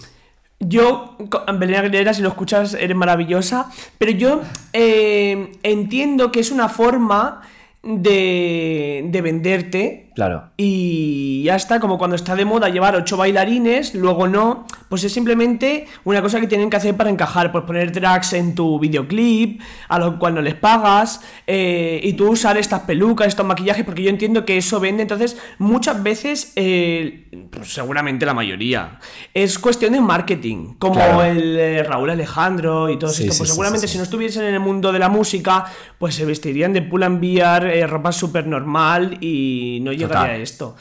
C: Yo, Belén Aguilera, si lo escuchas, eres maravillosa, pero yo eh, entiendo que es una forma de, de venderte
B: claro.
C: y ya está, como cuando está de moda llevar ocho bailarines, luego no, pues es simplemente una cosa que tienen que hacer para encajar, pues poner drags en tu videoclip, a lo cual no les pagas, eh, y tú usar estas pelucas, estos maquillajes, porque yo entiendo que eso vende, entonces muchas veces, eh, pues seguramente la mayoría, es cuestión de marketing, como
B: Claro.
C: el eh, Raúl Alejandro y todo
B: Sí,
C: esto,
B: sí,
C: pues
B: sí,
C: seguramente si no estuviesen en el mundo de la música, pues se vestirían de pull and bear, eh, ropa súper normal y no llegaría
B: Total.
C: a esto.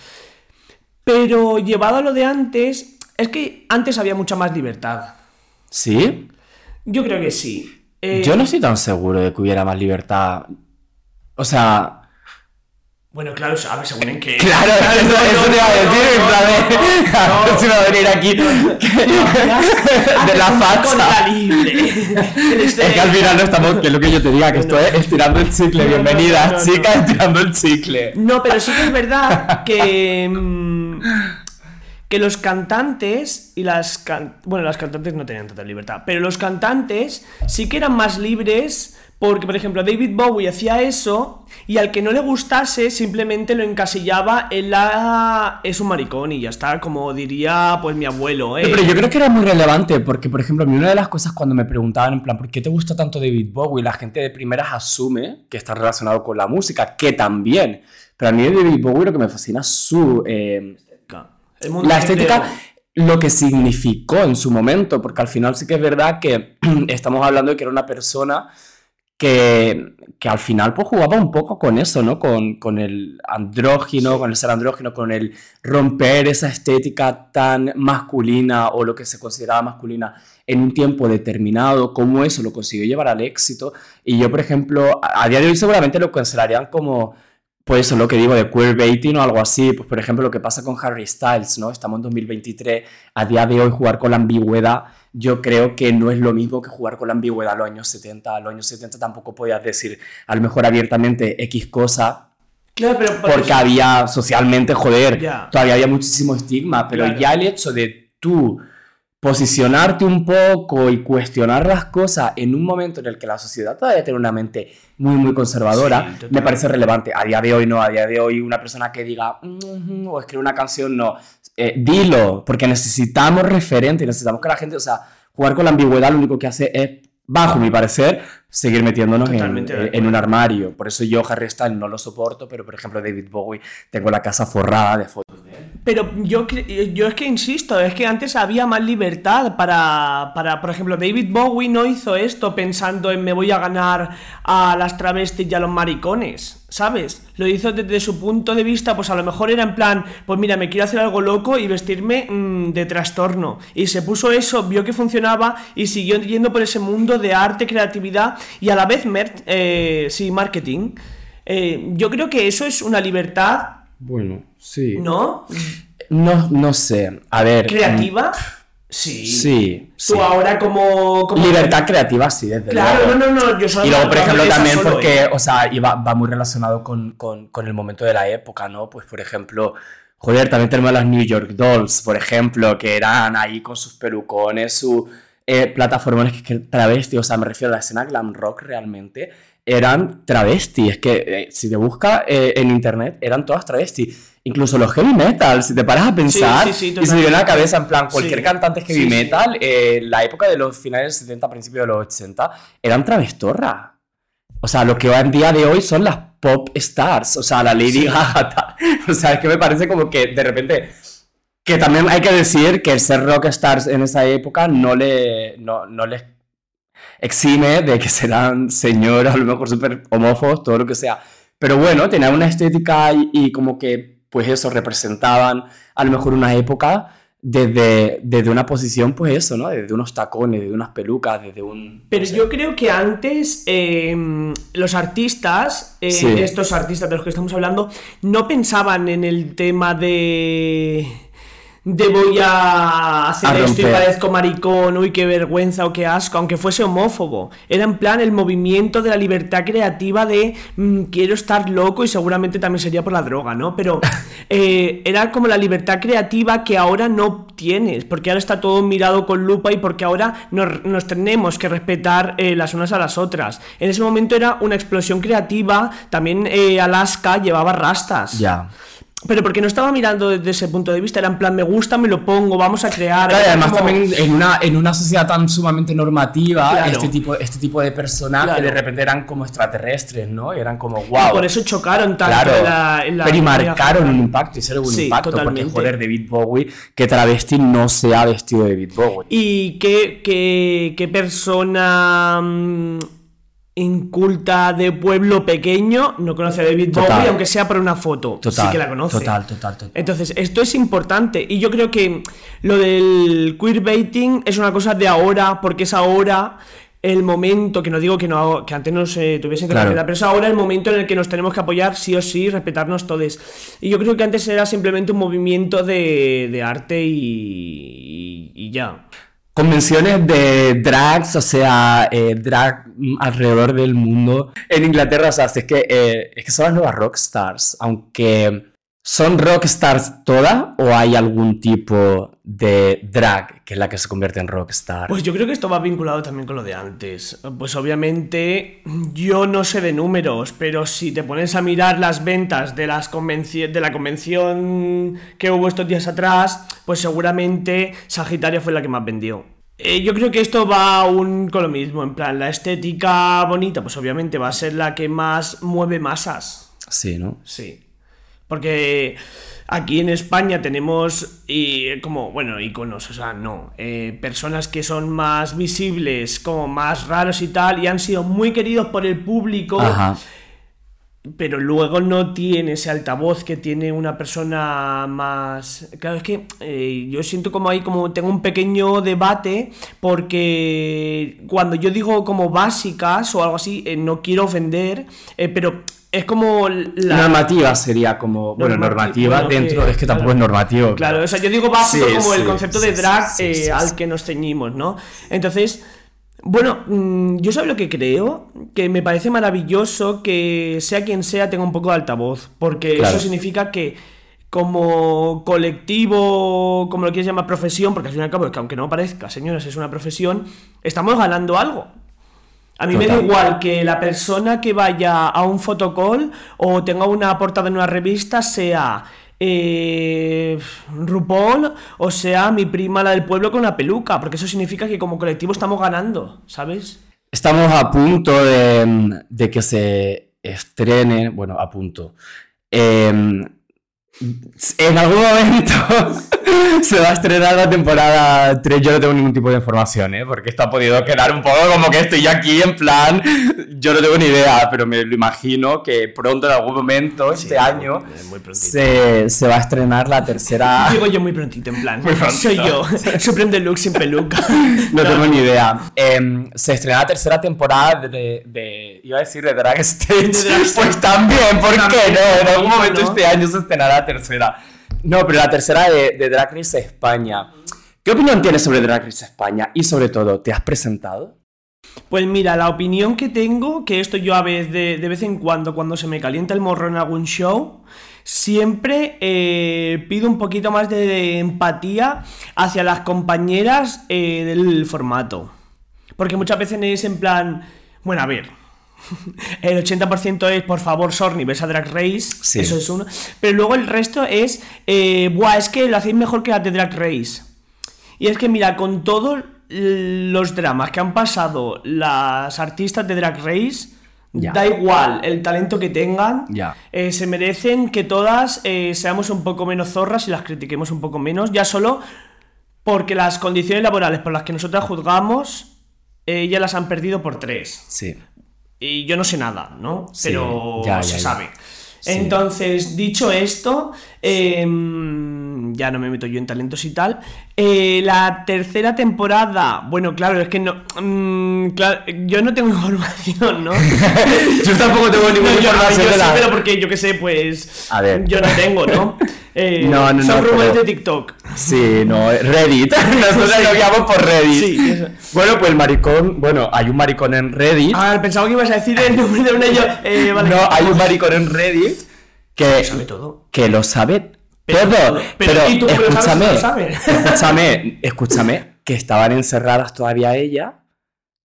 C: Pero llevado a lo de antes, es que antes había mucha más libertad.
B: ¿Sí?
C: Yo creo que sí. Eh,
B: Yo no estoy tan seguro de que hubiera más libertad. O sea,
C: Bueno, claro, a ver, según en qué.
B: Claro, eso,
C: no,
B: eso
C: no,
B: te iba a
C: no,
B: decir,
C: no,
B: en plan de.
C: no,
B: ver si va a venir aquí. de la facha.
C: libre.
B: Es que al final no estamos, que es lo que yo te diga, que esto es estirando el chicle.
C: No, no,
B: Bienvenida,
C: no, no, no.
B: chica, estirando el chicle.
C: No, pero sí que es verdad que. mm, que los cantantes y las. can- Bueno, las cantantes no tenían tanta libertad, pero los cantantes sí que eran más libres. Porque, por ejemplo, David Bowie hacía eso y al que no le gustase simplemente lo encasillaba en la... es un maricón y ya está, como diría pues mi abuelo, ¿eh?
B: Pero yo creo que era muy relevante porque, por ejemplo, a mí una de las cosas cuando me preguntaban, en plan, ¿por qué te gusta tanto David Bowie? La gente de primeras asume que está relacionado con la música, que también. Pero a mí de David Bowie lo que me fascina es su... eh, la estética, lo que significó en su momento, porque al final sí que es verdad que estamos hablando de que era una persona que, que al final pues jugaba un poco con eso, ¿no? Con, con el andrógino, con el ser andrógino, con el romper esa estética tan masculina o lo que se consideraba masculina en un tiempo determinado, cómo eso lo consiguió llevar al éxito. Y yo, por ejemplo, a, a día de hoy seguramente lo considerarían como pues eso es lo que digo de queerbaiting o algo así. Pues por ejemplo lo que pasa con Harry Styles, ¿no? Estamos en 2023, a día de hoy jugar con la ambigüedad, yo creo que no es lo mismo que jugar con la ambigüedad a los años 70. A los años 70 tampoco podías decir a lo mejor abiertamente X cosa,
C: Claro, pero por
B: porque
C: eso-
B: había socialmente, joder,
C: Ya.
B: todavía había muchísimo estigma, pero
C: Claro.
B: ya el hecho de tú posicionarte un poco y cuestionar las cosas en un momento en el que la sociedad todavía tiene una mente muy, muy conservadora,
C: Sí,
B: me parece relevante. A día de hoy no, a día de hoy una persona que diga "Mhm", o escribe una canción, no. Eh, dilo, porque necesitamos referentes, necesitamos que la gente, o sea, jugar con la ambigüedad lo único que hace es, bajo mi parecer, seguir metiéndonos en, en- un armario. Por eso yo Harry Styles no lo soporto, pero por ejemplo David Bowie tengo la casa forrada de fotos.
C: Pero yo, yo es que insisto, es que antes había más libertad para, para, por ejemplo, David Bowie no hizo esto pensando en me voy a ganar a las travestis y a los maricones, ¿sabes? Lo hizo desde su punto de vista, pues a lo mejor era en plan, pues mira, me quiero hacer algo loco y vestirme mm, de trastorno. Y se puso eso, vio que funcionaba y siguió yendo por ese mundo de arte, creatividad y a la vez, eh, sí, marketing. Eh, yo creo que eso es una libertad,
B: Bueno, sí.
C: ¿no?
B: No, no sé. A ver.
C: ¿Creativa? Sí.
B: Sí.
C: Tú
B: sí.
C: ahora como... como-
B: Libertad creativa, sí, desde
C: Claro,
B: luego.
C: no, no, no, yo solo...
B: Y luego, por ejemplo, también
C: solo,
B: porque,
C: ¿eh?
B: o sea, y va, va muy relacionado con, con, con el momento de la época, ¿no? Pues, por ejemplo, joder, también tenemos a las New York Dolls, por ejemplo, que eran ahí con sus pelucones, sus eh, plataformas que, que travesti, o sea, me refiero a la escena glam rock realmente, eran travesti. Es que eh, si te buscas eh, en internet, eran todas travesti. Incluso los heavy metal, si te paras a pensar,
C: sí, sí,
B: y se dio en la
C: totalmente.
B: cabeza, en plan, cualquier cantante heavy metal, eh, la época de los finales de 70, principios de los 80, eran travestorras. O sea, lo que hoy en día de hoy son las pop stars, o sea, la Lady Gaga. O sea, es que me parece como que de repente. Que también hay que decir que el ser rock stars en esa época no, le, no, no les exime de que serán señoras, a lo mejor súper homófobos, todo lo que sea. Pero bueno, tenían una estética y, y como que, pues eso, representaban a lo mejor una época desde, desde una posición, pues eso, ¿no? Desde unos tacones, desde unas pelucas, desde un...
C: Pero
B: no sé.
C: yo creo que antes eh, los artistas, eh,
B: Sí.
C: estos artistas de los que estamos hablando, no pensaban en el tema de... De voy a hacer
B: A
C: esto y parezco maricón, uy, qué vergüenza o qué asco, aunque fuese homófobo. Era en plan el movimiento de la libertad creativa de mm, quiero estar loco y seguramente también sería por la droga, ¿no? Pero eh, era como la libertad creativa que ahora no tienes, porque ahora está todo mirado con lupa y porque ahora nos, nos tenemos que respetar eh, las unas a las otras. En ese momento era una explosión creativa, también eh, Alaska llevaba rastas.
B: Ya.
C: Pero porque no estaba mirando desde ese punto de vista, era en plan, me gusta, me lo pongo, vamos a crear.
B: Claro, y además
C: como-
B: también en una, en una sociedad tan sumamente normativa,
C: Claro.
B: este, tipo, este tipo de personas
C: Claro.
B: que de repente eran como extraterrestres, ¿no? Eran como,
C: y
B: wow.
C: por eso chocaron tanto
B: Claro,
C: en la, en la
B: pero y marcaron un impacto, hicieron un
C: Sí,
B: impacto,
C: totalmente.
B: porque joder, David Bowie, que travesti no se ha vestido de David Bowie.
C: ¿Y qué, qué, qué persona mm, inculta de pueblo pequeño no conoce a David
B: Total.
C: Bowie, aunque sea por una foto?
B: Total,
C: sí que la conoce.
B: total, total, total.
C: Entonces, esto es importante. Y yo creo que lo del queerbaiting es una cosa de ahora, porque es ahora. el momento, que no digo que, no, que antes no se tuviesen que
B: Claro.
C: respetar, pero es ahora el momento en el que nos tenemos que apoyar sí o sí, respetarnos todos. Y yo creo que antes era simplemente un movimiento de, de arte y, y- y ya.
B: Convenciones de drags, o sea, eh, drag alrededor del mundo. En Inglaterra, o sea, es que, eh, es que son las nuevas rockstars, aunque ¿son rockstars todas o hay algún tipo de drag que es la que se convierte en rockstar?
C: Pues yo creo que esto va vinculado también con lo de antes. Pues obviamente yo no sé de números, pero si te pones a mirar las ventas de, las de la convención que hubo estos días atrás, pues seguramente Sagitaria fue la que más vendió. Eh, yo creo que esto va aún con lo mismo, en plan, la estética bonita, pues obviamente va a ser la que más mueve masas.
B: Sí, ¿no?
C: Sí. Porque aquí en España tenemos y como, bueno, iconos, o sea, no. eh, personas que son más visibles, como más raros y tal, y han sido muy queridos por el público,
B: Ajá.
C: Pero luego no tiene ese altavoz que tiene una persona más. Claro, es que eh, yo siento como ahí, como tengo un pequeño debate, porque cuando yo digo como básicas o algo así, eh, no quiero ofender, eh, pero es como la.
B: Normativa sería como, bueno,
C: Normati-
B: normativa
C: bueno,
B: dentro,
C: que-
B: es que tampoco
C: claro.
B: es normativo.
C: Claro, o sea, yo digo básico
B: Sí,
C: como el concepto
B: sí,
C: de drag eh, al que nos ceñimos, ¿no? Entonces, bueno, mm, yo sabes lo que creo, que me parece maravilloso que sea quien sea tenga un poco de altavoz, porque
B: Claro.
C: eso significa que como colectivo, como lo quieres llamar profesión, porque al fin y al cabo, es que aunque no parezca, señores, es una profesión, estamos ganando algo. A mí me da igual que la persona que vaya a un fotocall o tenga una portada en una revista sea eh, o sea mi prima la del pueblo con la peluca, porque eso significa que como colectivo estamos ganando, ¿sabes?
B: Estamos a punto de, de que se estrene, bueno, a punto. Em, en algún momento se va a estrenar la temporada 3. Yo no tengo ningún tipo de información, ¿eh? Porque esto ha podido quedar un poco como que estoy aquí en plan. Yo no tengo ni idea, pero me lo imagino que pronto, en algún momento, este año,
C: eh, muy
B: se, se va a estrenar la tercera.
C: Digo yo muy prontito, en plan,
B: Muy prontito.
C: soy yo, Supreme Deluxe sin peluca.
B: No tengo ni idea. Em, se estrena la tercera temporada de, de- Iba a decir de Drag Stage.
C: De Drag Stage.
B: Pues también, ¿por qué no? En algún
C: ¿no?
B: momento este año se estrenará la tercera. No, pero la tercera de, de Drag Race España. ¿Qué opinión tienes sobre Drag Race España? Y sobre todo, ¿te has presentado?
C: Pues mira, la opinión que tengo, que esto yo a vez de, de vez en cuando, cuando se me calienta el morro en algún show, siempre eh, pido un poquito más de empatía hacia las compañeras eh, del formato. Porque muchas veces es en plan, bueno, a ver, el 80% es, por favor, Sorny, ves a Drag Race,
B: Sí.
C: eso es uno. Pero luego el resto es, eh, buah, es que lo hacéis mejor que la de Drag Race. Y es que mira, con todos los dramas que han pasado las artistas de Drag Race,
B: Ya.
C: da igual el talento que tengan,
B: Ya.
C: eh, se merecen que todas eh, seamos un poco menos zorras y las critiquemos un poco menos, ya solo porque las condiciones laborales por las que nosotras juzgamos, eh, ya las han perdido por tres.
B: Sí.
C: Y yo no sé nada, ¿no?
B: Sí,
C: Pero
B: ya,
C: se
B: ya, ya.
C: sabe.
B: Sí.
C: Entonces, dicho esto, em, ya no me meto yo en talentos y tal. Eh, la tercera temporada, bueno, claro, es que no. mm, claro, yo no tengo información, ¿no?
B: Yo tampoco tengo ninguna
C: No,
B: información
C: yo sí,
B: la-
C: pero porque yo qué sé, pues.
B: A ver.
C: Yo no tengo, ¿no? Eh,
B: No, no,
C: son
B: no,
C: rumores
B: pero-
C: de TikTok.
B: Sí, no, Reddit. Nosotros
C: Sí.
B: lo llamamos por Reddit.
C: Sí, eso.
B: Bueno, pues el maricón, bueno, hay un maricón en Reddit.
C: Ah, pensaba que ibas a decir el nombre de y yo. Eh, vale.
B: No, hay un maricón en Reddit que,
C: sabe todo.
B: que lo sabe
C: Pero-
B: todo.
C: pero-
B: Pero,
C: ¿y tú cómo lo sabes si
B: escúchame,
C: lo sabe?
B: escúchame, escúchame, que estaban encerradas todavía ella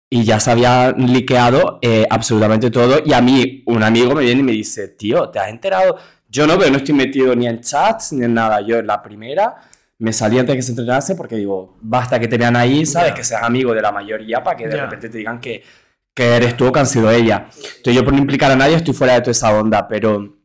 B: y ya se había liqueado eh, absolutamente todo. Y a mí, un amigo me viene y me dice, tío, ¿te has enterado? Yo no, pero no estoy metido ni en chats ni en nada. Yo en la primera me salí antes de que se entrenase porque digo, basta que te vean ahí, ¿sabes?
C: Ya.
B: Que seas amigo de la mayoría para que de repente te digan que, que eres tú o que han sido ella. Entonces yo por no implicar a nadie estoy fuera de toda esa onda, pero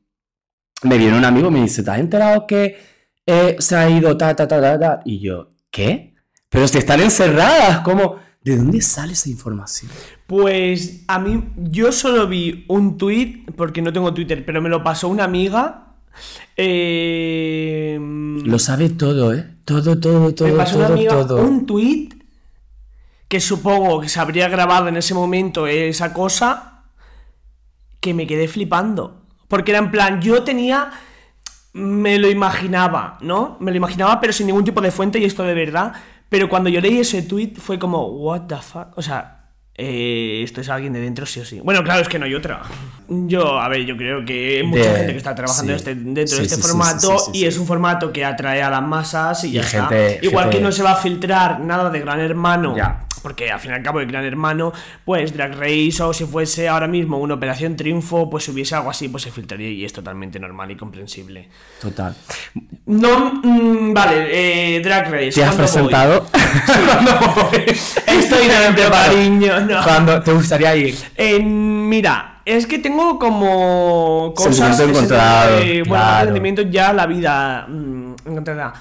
B: me viene un amigo y me dice, ¿te has enterado que eh, se ha ido ta, ta, ta, ta, ta? Y yo, ¿qué? Pero si están encerradas, ¿cómo? ¿De dónde sale esa información?
C: Pues a mí, yo solo vi un tweet, porque no tengo Twitter, pero me lo pasó una amiga. Eh,
B: Lo sabe todo, ¿eh? Todo, todo, todo,
C: me pasó una
B: todo,
C: amiga
B: todo.
C: un tweet que supongo que se habría grabado en ese momento esa cosa, que me quedé flipando. Porque era en plan, yo tenía me lo imaginaba, ¿no? Me lo imaginaba, pero sin ningún tipo de fuente y esto de verdad. Pero cuando yo leí ese tweet fue como, what the fuck. O sea, eh, esto es alguien de dentro, sí o sí. Bueno, claro, es que no hay otra. Yo, a ver, yo creo que hay mucha
B: De-
C: gente que está trabajando
B: sí.
C: este- dentro
B: Sí,
C: de este
B: sí,
C: formato y es un formato que atrae a las masas y,
B: Y
C: ya está.
B: gente-
C: Igual
B: gente-
C: que no se va a filtrar nada de Gran Hermano.
B: Ya.
C: Porque al fin y al cabo el Gran Hermano, pues Drag Race o si fuese ahora mismo una Operación Triunfo, pues si hubiese algo así, pues se filtraría y es totalmente normal y comprensible.
B: Total.
C: No, mm, vale, eh, Drag Race.
B: ¿Te has
C: ¿cuándo voy?
B: presentado?
C: Estoy dando cariño, no.
B: ¿Cuándo te gustaría ir?
C: Eh, mira, es que tengo como cosas que se-
B: encontrado,
C: eh, bueno,
B: claro.
C: ya la vida mm, encontrada.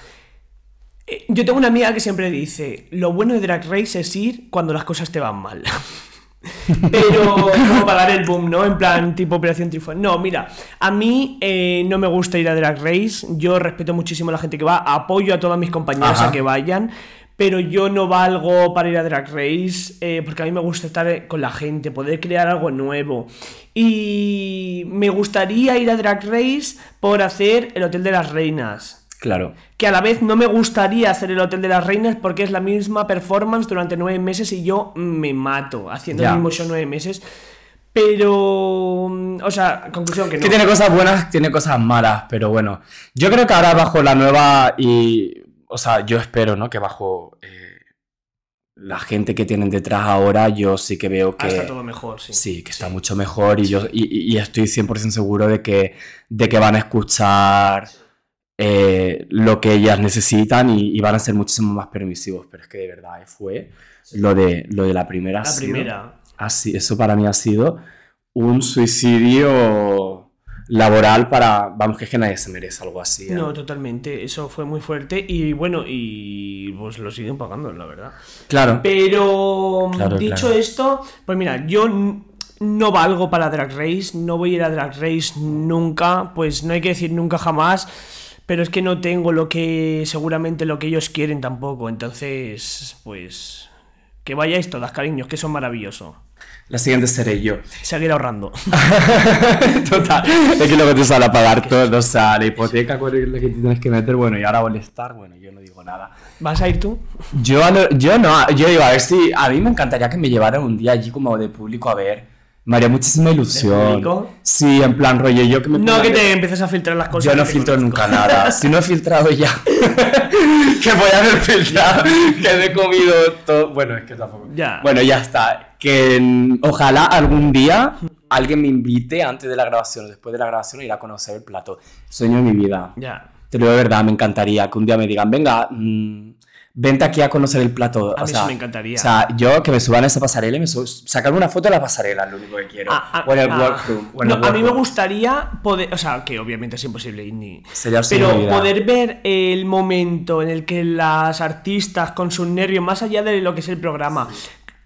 C: Eh, Yo tengo una amiga que siempre dice, lo bueno de Drag Race es ir cuando las cosas te van mal. Pero como para dar el boom, ¿no? En plan, tipo Operación Triunfo. No, mira, a mí eh, no me gusta ir a Drag Race. Yo respeto muchísimo a la gente que va, apoyo a todas mis compañeras
B: Ajá.
C: a que vayan. Pero yo no valgo para ir a Drag Race eh, porque a mí me gusta estar con la gente, poder crear algo nuevo. Y me gustaría ir a Drag Race por hacer el Hotel de las Reinas
B: Claro.
C: que a la vez no me gustaría hacer el Hotel de las Reinas porque es la misma performance durante nueve meses y yo me mato haciendo
B: Ya.
C: el mismo show nueve meses. Pero, mm, o sea, conclusión que no.
B: Que tiene cosas buenas, tiene cosas malas, pero bueno. Yo creo que ahora bajo la nueva y. O sea, yo espero, ¿no? Que bajo eh, la gente que tienen detrás ahora, yo sí que veo que.
C: Ah, está todo mejor, sí.
B: Sí, que está mucho mejor y yo y, y- y estoy 100% seguro de que, de que van a escuchar eh, lo que ellas necesitan y, y van a ser muchísimo más permisivos. Pero es que de verdad eh, fue lo de, lo de la primera.
C: La
B: sido-
C: primera.
B: ha si- eso para mí ha sido un suicidio laboral para... Vamos, que es que nadie se merece algo así. ¿eh?
C: No, totalmente. Eso fue muy fuerte y bueno, y pues lo siguen pagando, la verdad.
B: Claro.
C: Pero
B: Claro,
C: dicho
B: claro.
C: esto, pues mira, yo no valgo para Drag Race, no voy a ir a Drag Race nunca, pues no hay que decir nunca jamás, pero es que no tengo lo que seguramente lo que ellos quieren tampoco, entonces, pues que vayáis todas, cariños, que son maravillosos.
B: La siguiente seré yo.
C: Seguir ahorrando.
B: Total. Es que luego te sale a pagar todo, o sea, la hipoteca con la que tienes que meter, bueno, y ahora molestar, bueno, yo no digo nada.
C: ¿Vas a ir tú?
B: Yo, no- yo no, yo digo, a ver si, a mí me encantaría que me llevaran un día allí como de público a ver. Me haría muchísima ilusión. Sí, en plan rollo, yo que me
C: No que te empieces a filtrar las cosas.
B: Yo no filtro nunca nada. Si no he filtrado ya, que voy a haber filtrado, que me he comido todo. Bueno, es que tampoco.
C: Ya.
B: Bueno, ya está. Que ojalá algún día alguien me invite antes de la grabación o después de la grabación a ir a conocer el plato. Sueño de mi vida.
C: Ya.
B: Te lo digo de verdad, me encantaría que un día me digan, venga, mm, vente aquí a conocer el plato.
C: A
B: o
C: mí
B: sea,
C: sí me encantaría.
B: O sea, yo que me suban a esa pasarela y me subo, sacarme una foto de la pasarela, lo único que quiero.
C: Ah, ah,
B: o en el
C: ah.
B: workroom.
C: No, a mí me gustaría poder, o sea, que obviamente es imposible ni.
B: Sería
C: Pero poder ver el momento en el que las artistas con sus nervios, más allá de lo que es el programa,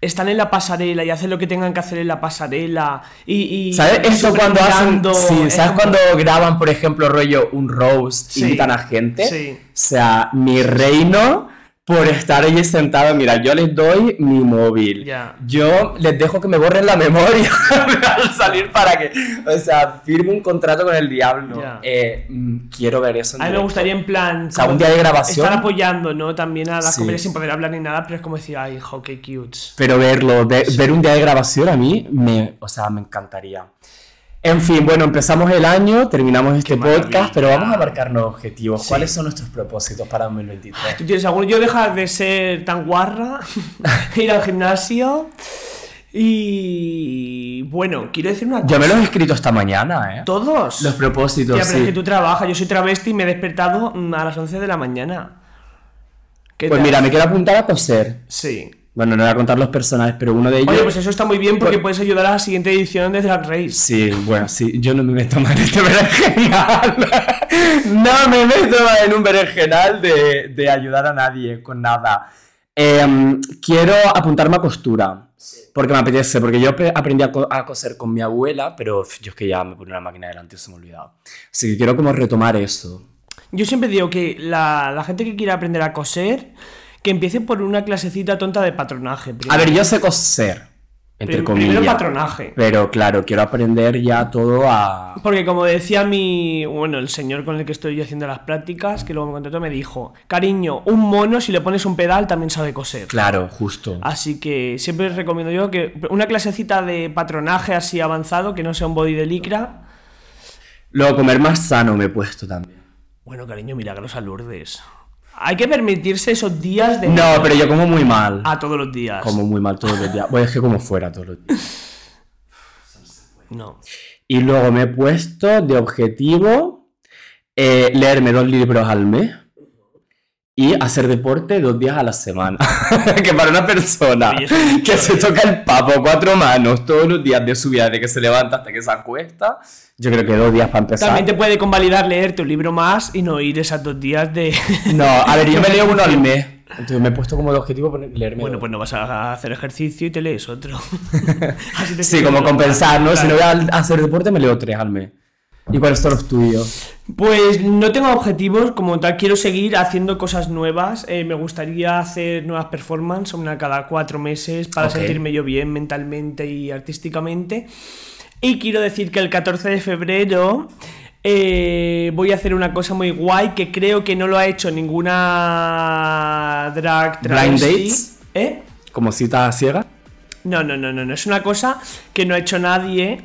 C: están en la pasarela y hacen lo que tengan que hacer en la pasarela y. y
B: ¿Sabes eso cuando hacen? Sí,
C: es
B: ¿sabes
C: como-
B: cuando graban, por ejemplo, rollo un roast,
C: Sí,
B: invitan a gente?
C: sí.
B: O sea, mi reino por estar allí sentado, mira, yo les doy mi móvil.
C: Ya.
B: Yo les dejo que me borren la memoria al salir para que, o sea, firme un contrato con el diablo.
C: Ya.
B: Eh, mm, quiero ver eso. en
C: A mí me
B: directo.
C: gustaría en plan.
B: O sea, un día de grabación.
C: Estar apoyando, ¿no? También a las
B: Sí.
C: comedias sin poder hablar ni nada, pero es como decir, ay, hijo, qué cute.
B: Pero verlo, ve- ver un día de grabación a mí, me, o sea, me encantaría. En fin, bueno, empezamos el año, terminamos este podcast, pero vamos a marcarnos objetivos.
C: Sí.
B: ¿Cuáles son nuestros propósitos para 2023?
C: ¿Tú tienes alguno? Yo dejar de ser tan guarra, ir al gimnasio y... Bueno, quiero decir una cosa.
B: Yo me los he escrito esta mañana, ¿eh?
C: ¿Todos?
B: Los propósitos,
C: Tía, pero es que tú trabajas, yo soy travesti y me he despertado mm, a las 11 de la mañana. ¿Qué
B: Pues
C: tal?
B: mira, me quiero apuntar a coser.
C: Sí.
B: Bueno, no voy a contar los personajes, pero uno de ellos...
C: Oye, pues eso está muy bien porque puedes ayudar a la siguiente edición de Drag Race.
B: Sí, bueno, sí, yo no me meto más en este berenjenal. no me meto más en un berenjenal de, de ayudar a nadie con nada. Em, quiero apuntarme a costura. Porque me apetece, porque yo aprendí a, co- a coser con mi abuela, pero yo es que ya me pone una máquina delante y se me ha olvidado. Así que quiero como retomar eso.
C: Yo siempre digo que la, la gente que quiere aprender a coser que empiece por una clasecita tonta de patronaje.
B: A ver, yo sé coser, entre comillas.
C: Primero patronaje.
B: Pero claro, quiero aprender ya todo a...
C: Porque como decía mi, bueno, el señor con el que estoy haciendo las prácticas, que luego me contrató, me dijo, cariño, un mono si le pones un pedal también sabe coser.
B: Claro, justo.
C: Así que siempre recomiendo yo que una clasecita de patronaje así avanzado, que no sea un body de licra.
B: Luego, comer más sano me he puesto también.
C: Bueno, cariño, milagros a Lourdes. Hay que permitirse esos días de...
B: No, pero yo como muy mal.
C: A todos los días.
B: Como muy mal todos los días. Bueno, es que como fuera todos los días.
C: No.
B: Y luego me he puesto de objetivo eh, leerme dos libros al mes y hacer deporte dos días a la semana. que para una persona
C: Oye,
B: que se toca el papo cuatro manos todos los días de su vida, de que se levanta hasta que se acuesta, yo creo que dos días para empezar.
C: También te puede convalidar leerte un libro más y no ir esos dos días de...
B: No, a ver, yo me leo uno al mes. Entonces me he puesto como de objetivo leerme
C: Bueno,
B: dos.
C: pues no vas a hacer ejercicio y te lees otro. Así te
B: Sí, como compensar, ¿no?
C: claro.
B: Si no voy a hacer deporte, me leo tres al mes. ¿Y cuáles son los tuyos?
C: Pues no tengo objetivos, como tal, quiero seguir haciendo cosas nuevas. eh, me gustaría hacer nuevas performances, una cada cuatro meses, para sentirme yo bien mentalmente y artísticamente. Y quiero decir que el 14 de febrero eh, voy a hacer una cosa muy guay que creo que no lo ha hecho ninguna drag
B: Blind dates?
C: ¿Eh?
B: ¿Como cita ciega?
C: No, no, no, no, no. Es una cosa que no ha hecho nadie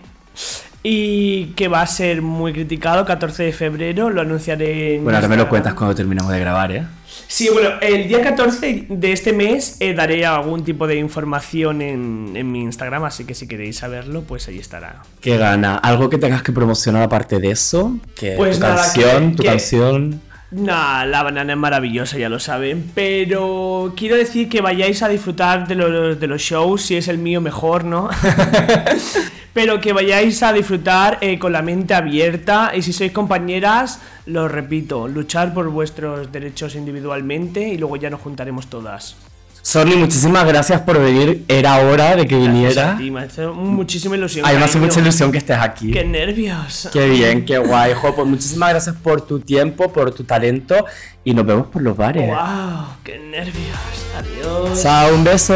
C: y que va a ser muy criticado 14 de febrero. Lo anunciaré en
B: Bueno, ahora me lo cuentas cuando terminemos de grabar, ¿eh?
C: Sí, bueno, el día 14 de este mes eh, daré algún tipo de información en, en mi Instagram, así que si queréis saberlo, pues ahí estará.
B: Qué gana. ¿Algo que tengas que promocionar aparte de eso? Que
C: Pues
B: tu
C: nada,
B: canción,
C: que-
B: tu
C: que-
B: canción.
C: Nah, la banana es maravillosa, ya lo saben. Pero quiero decir que vayáis a disfrutar de los, de los shows, si es el mío mejor, ¿no? pero que vayáis a disfrutar eh, con la mente abierta y si sois compañeras, lo repito, luchar por vuestros derechos individualmente y luego ya nos juntaremos todas.
B: Sorry, muchísimas gracias por venir. Era hora de que viniera.
C: a ti, me muchísima ilusión.
B: Ay, me hace mucha ilusión que estés aquí.
C: Qué nervios.
B: Qué bien, qué guay. Jo, pues muchísimas gracias por tu tiempo, por tu talento y nos vemos por los bares.
C: Wow, qué nervios. Adiós.
B: Chao, un beso.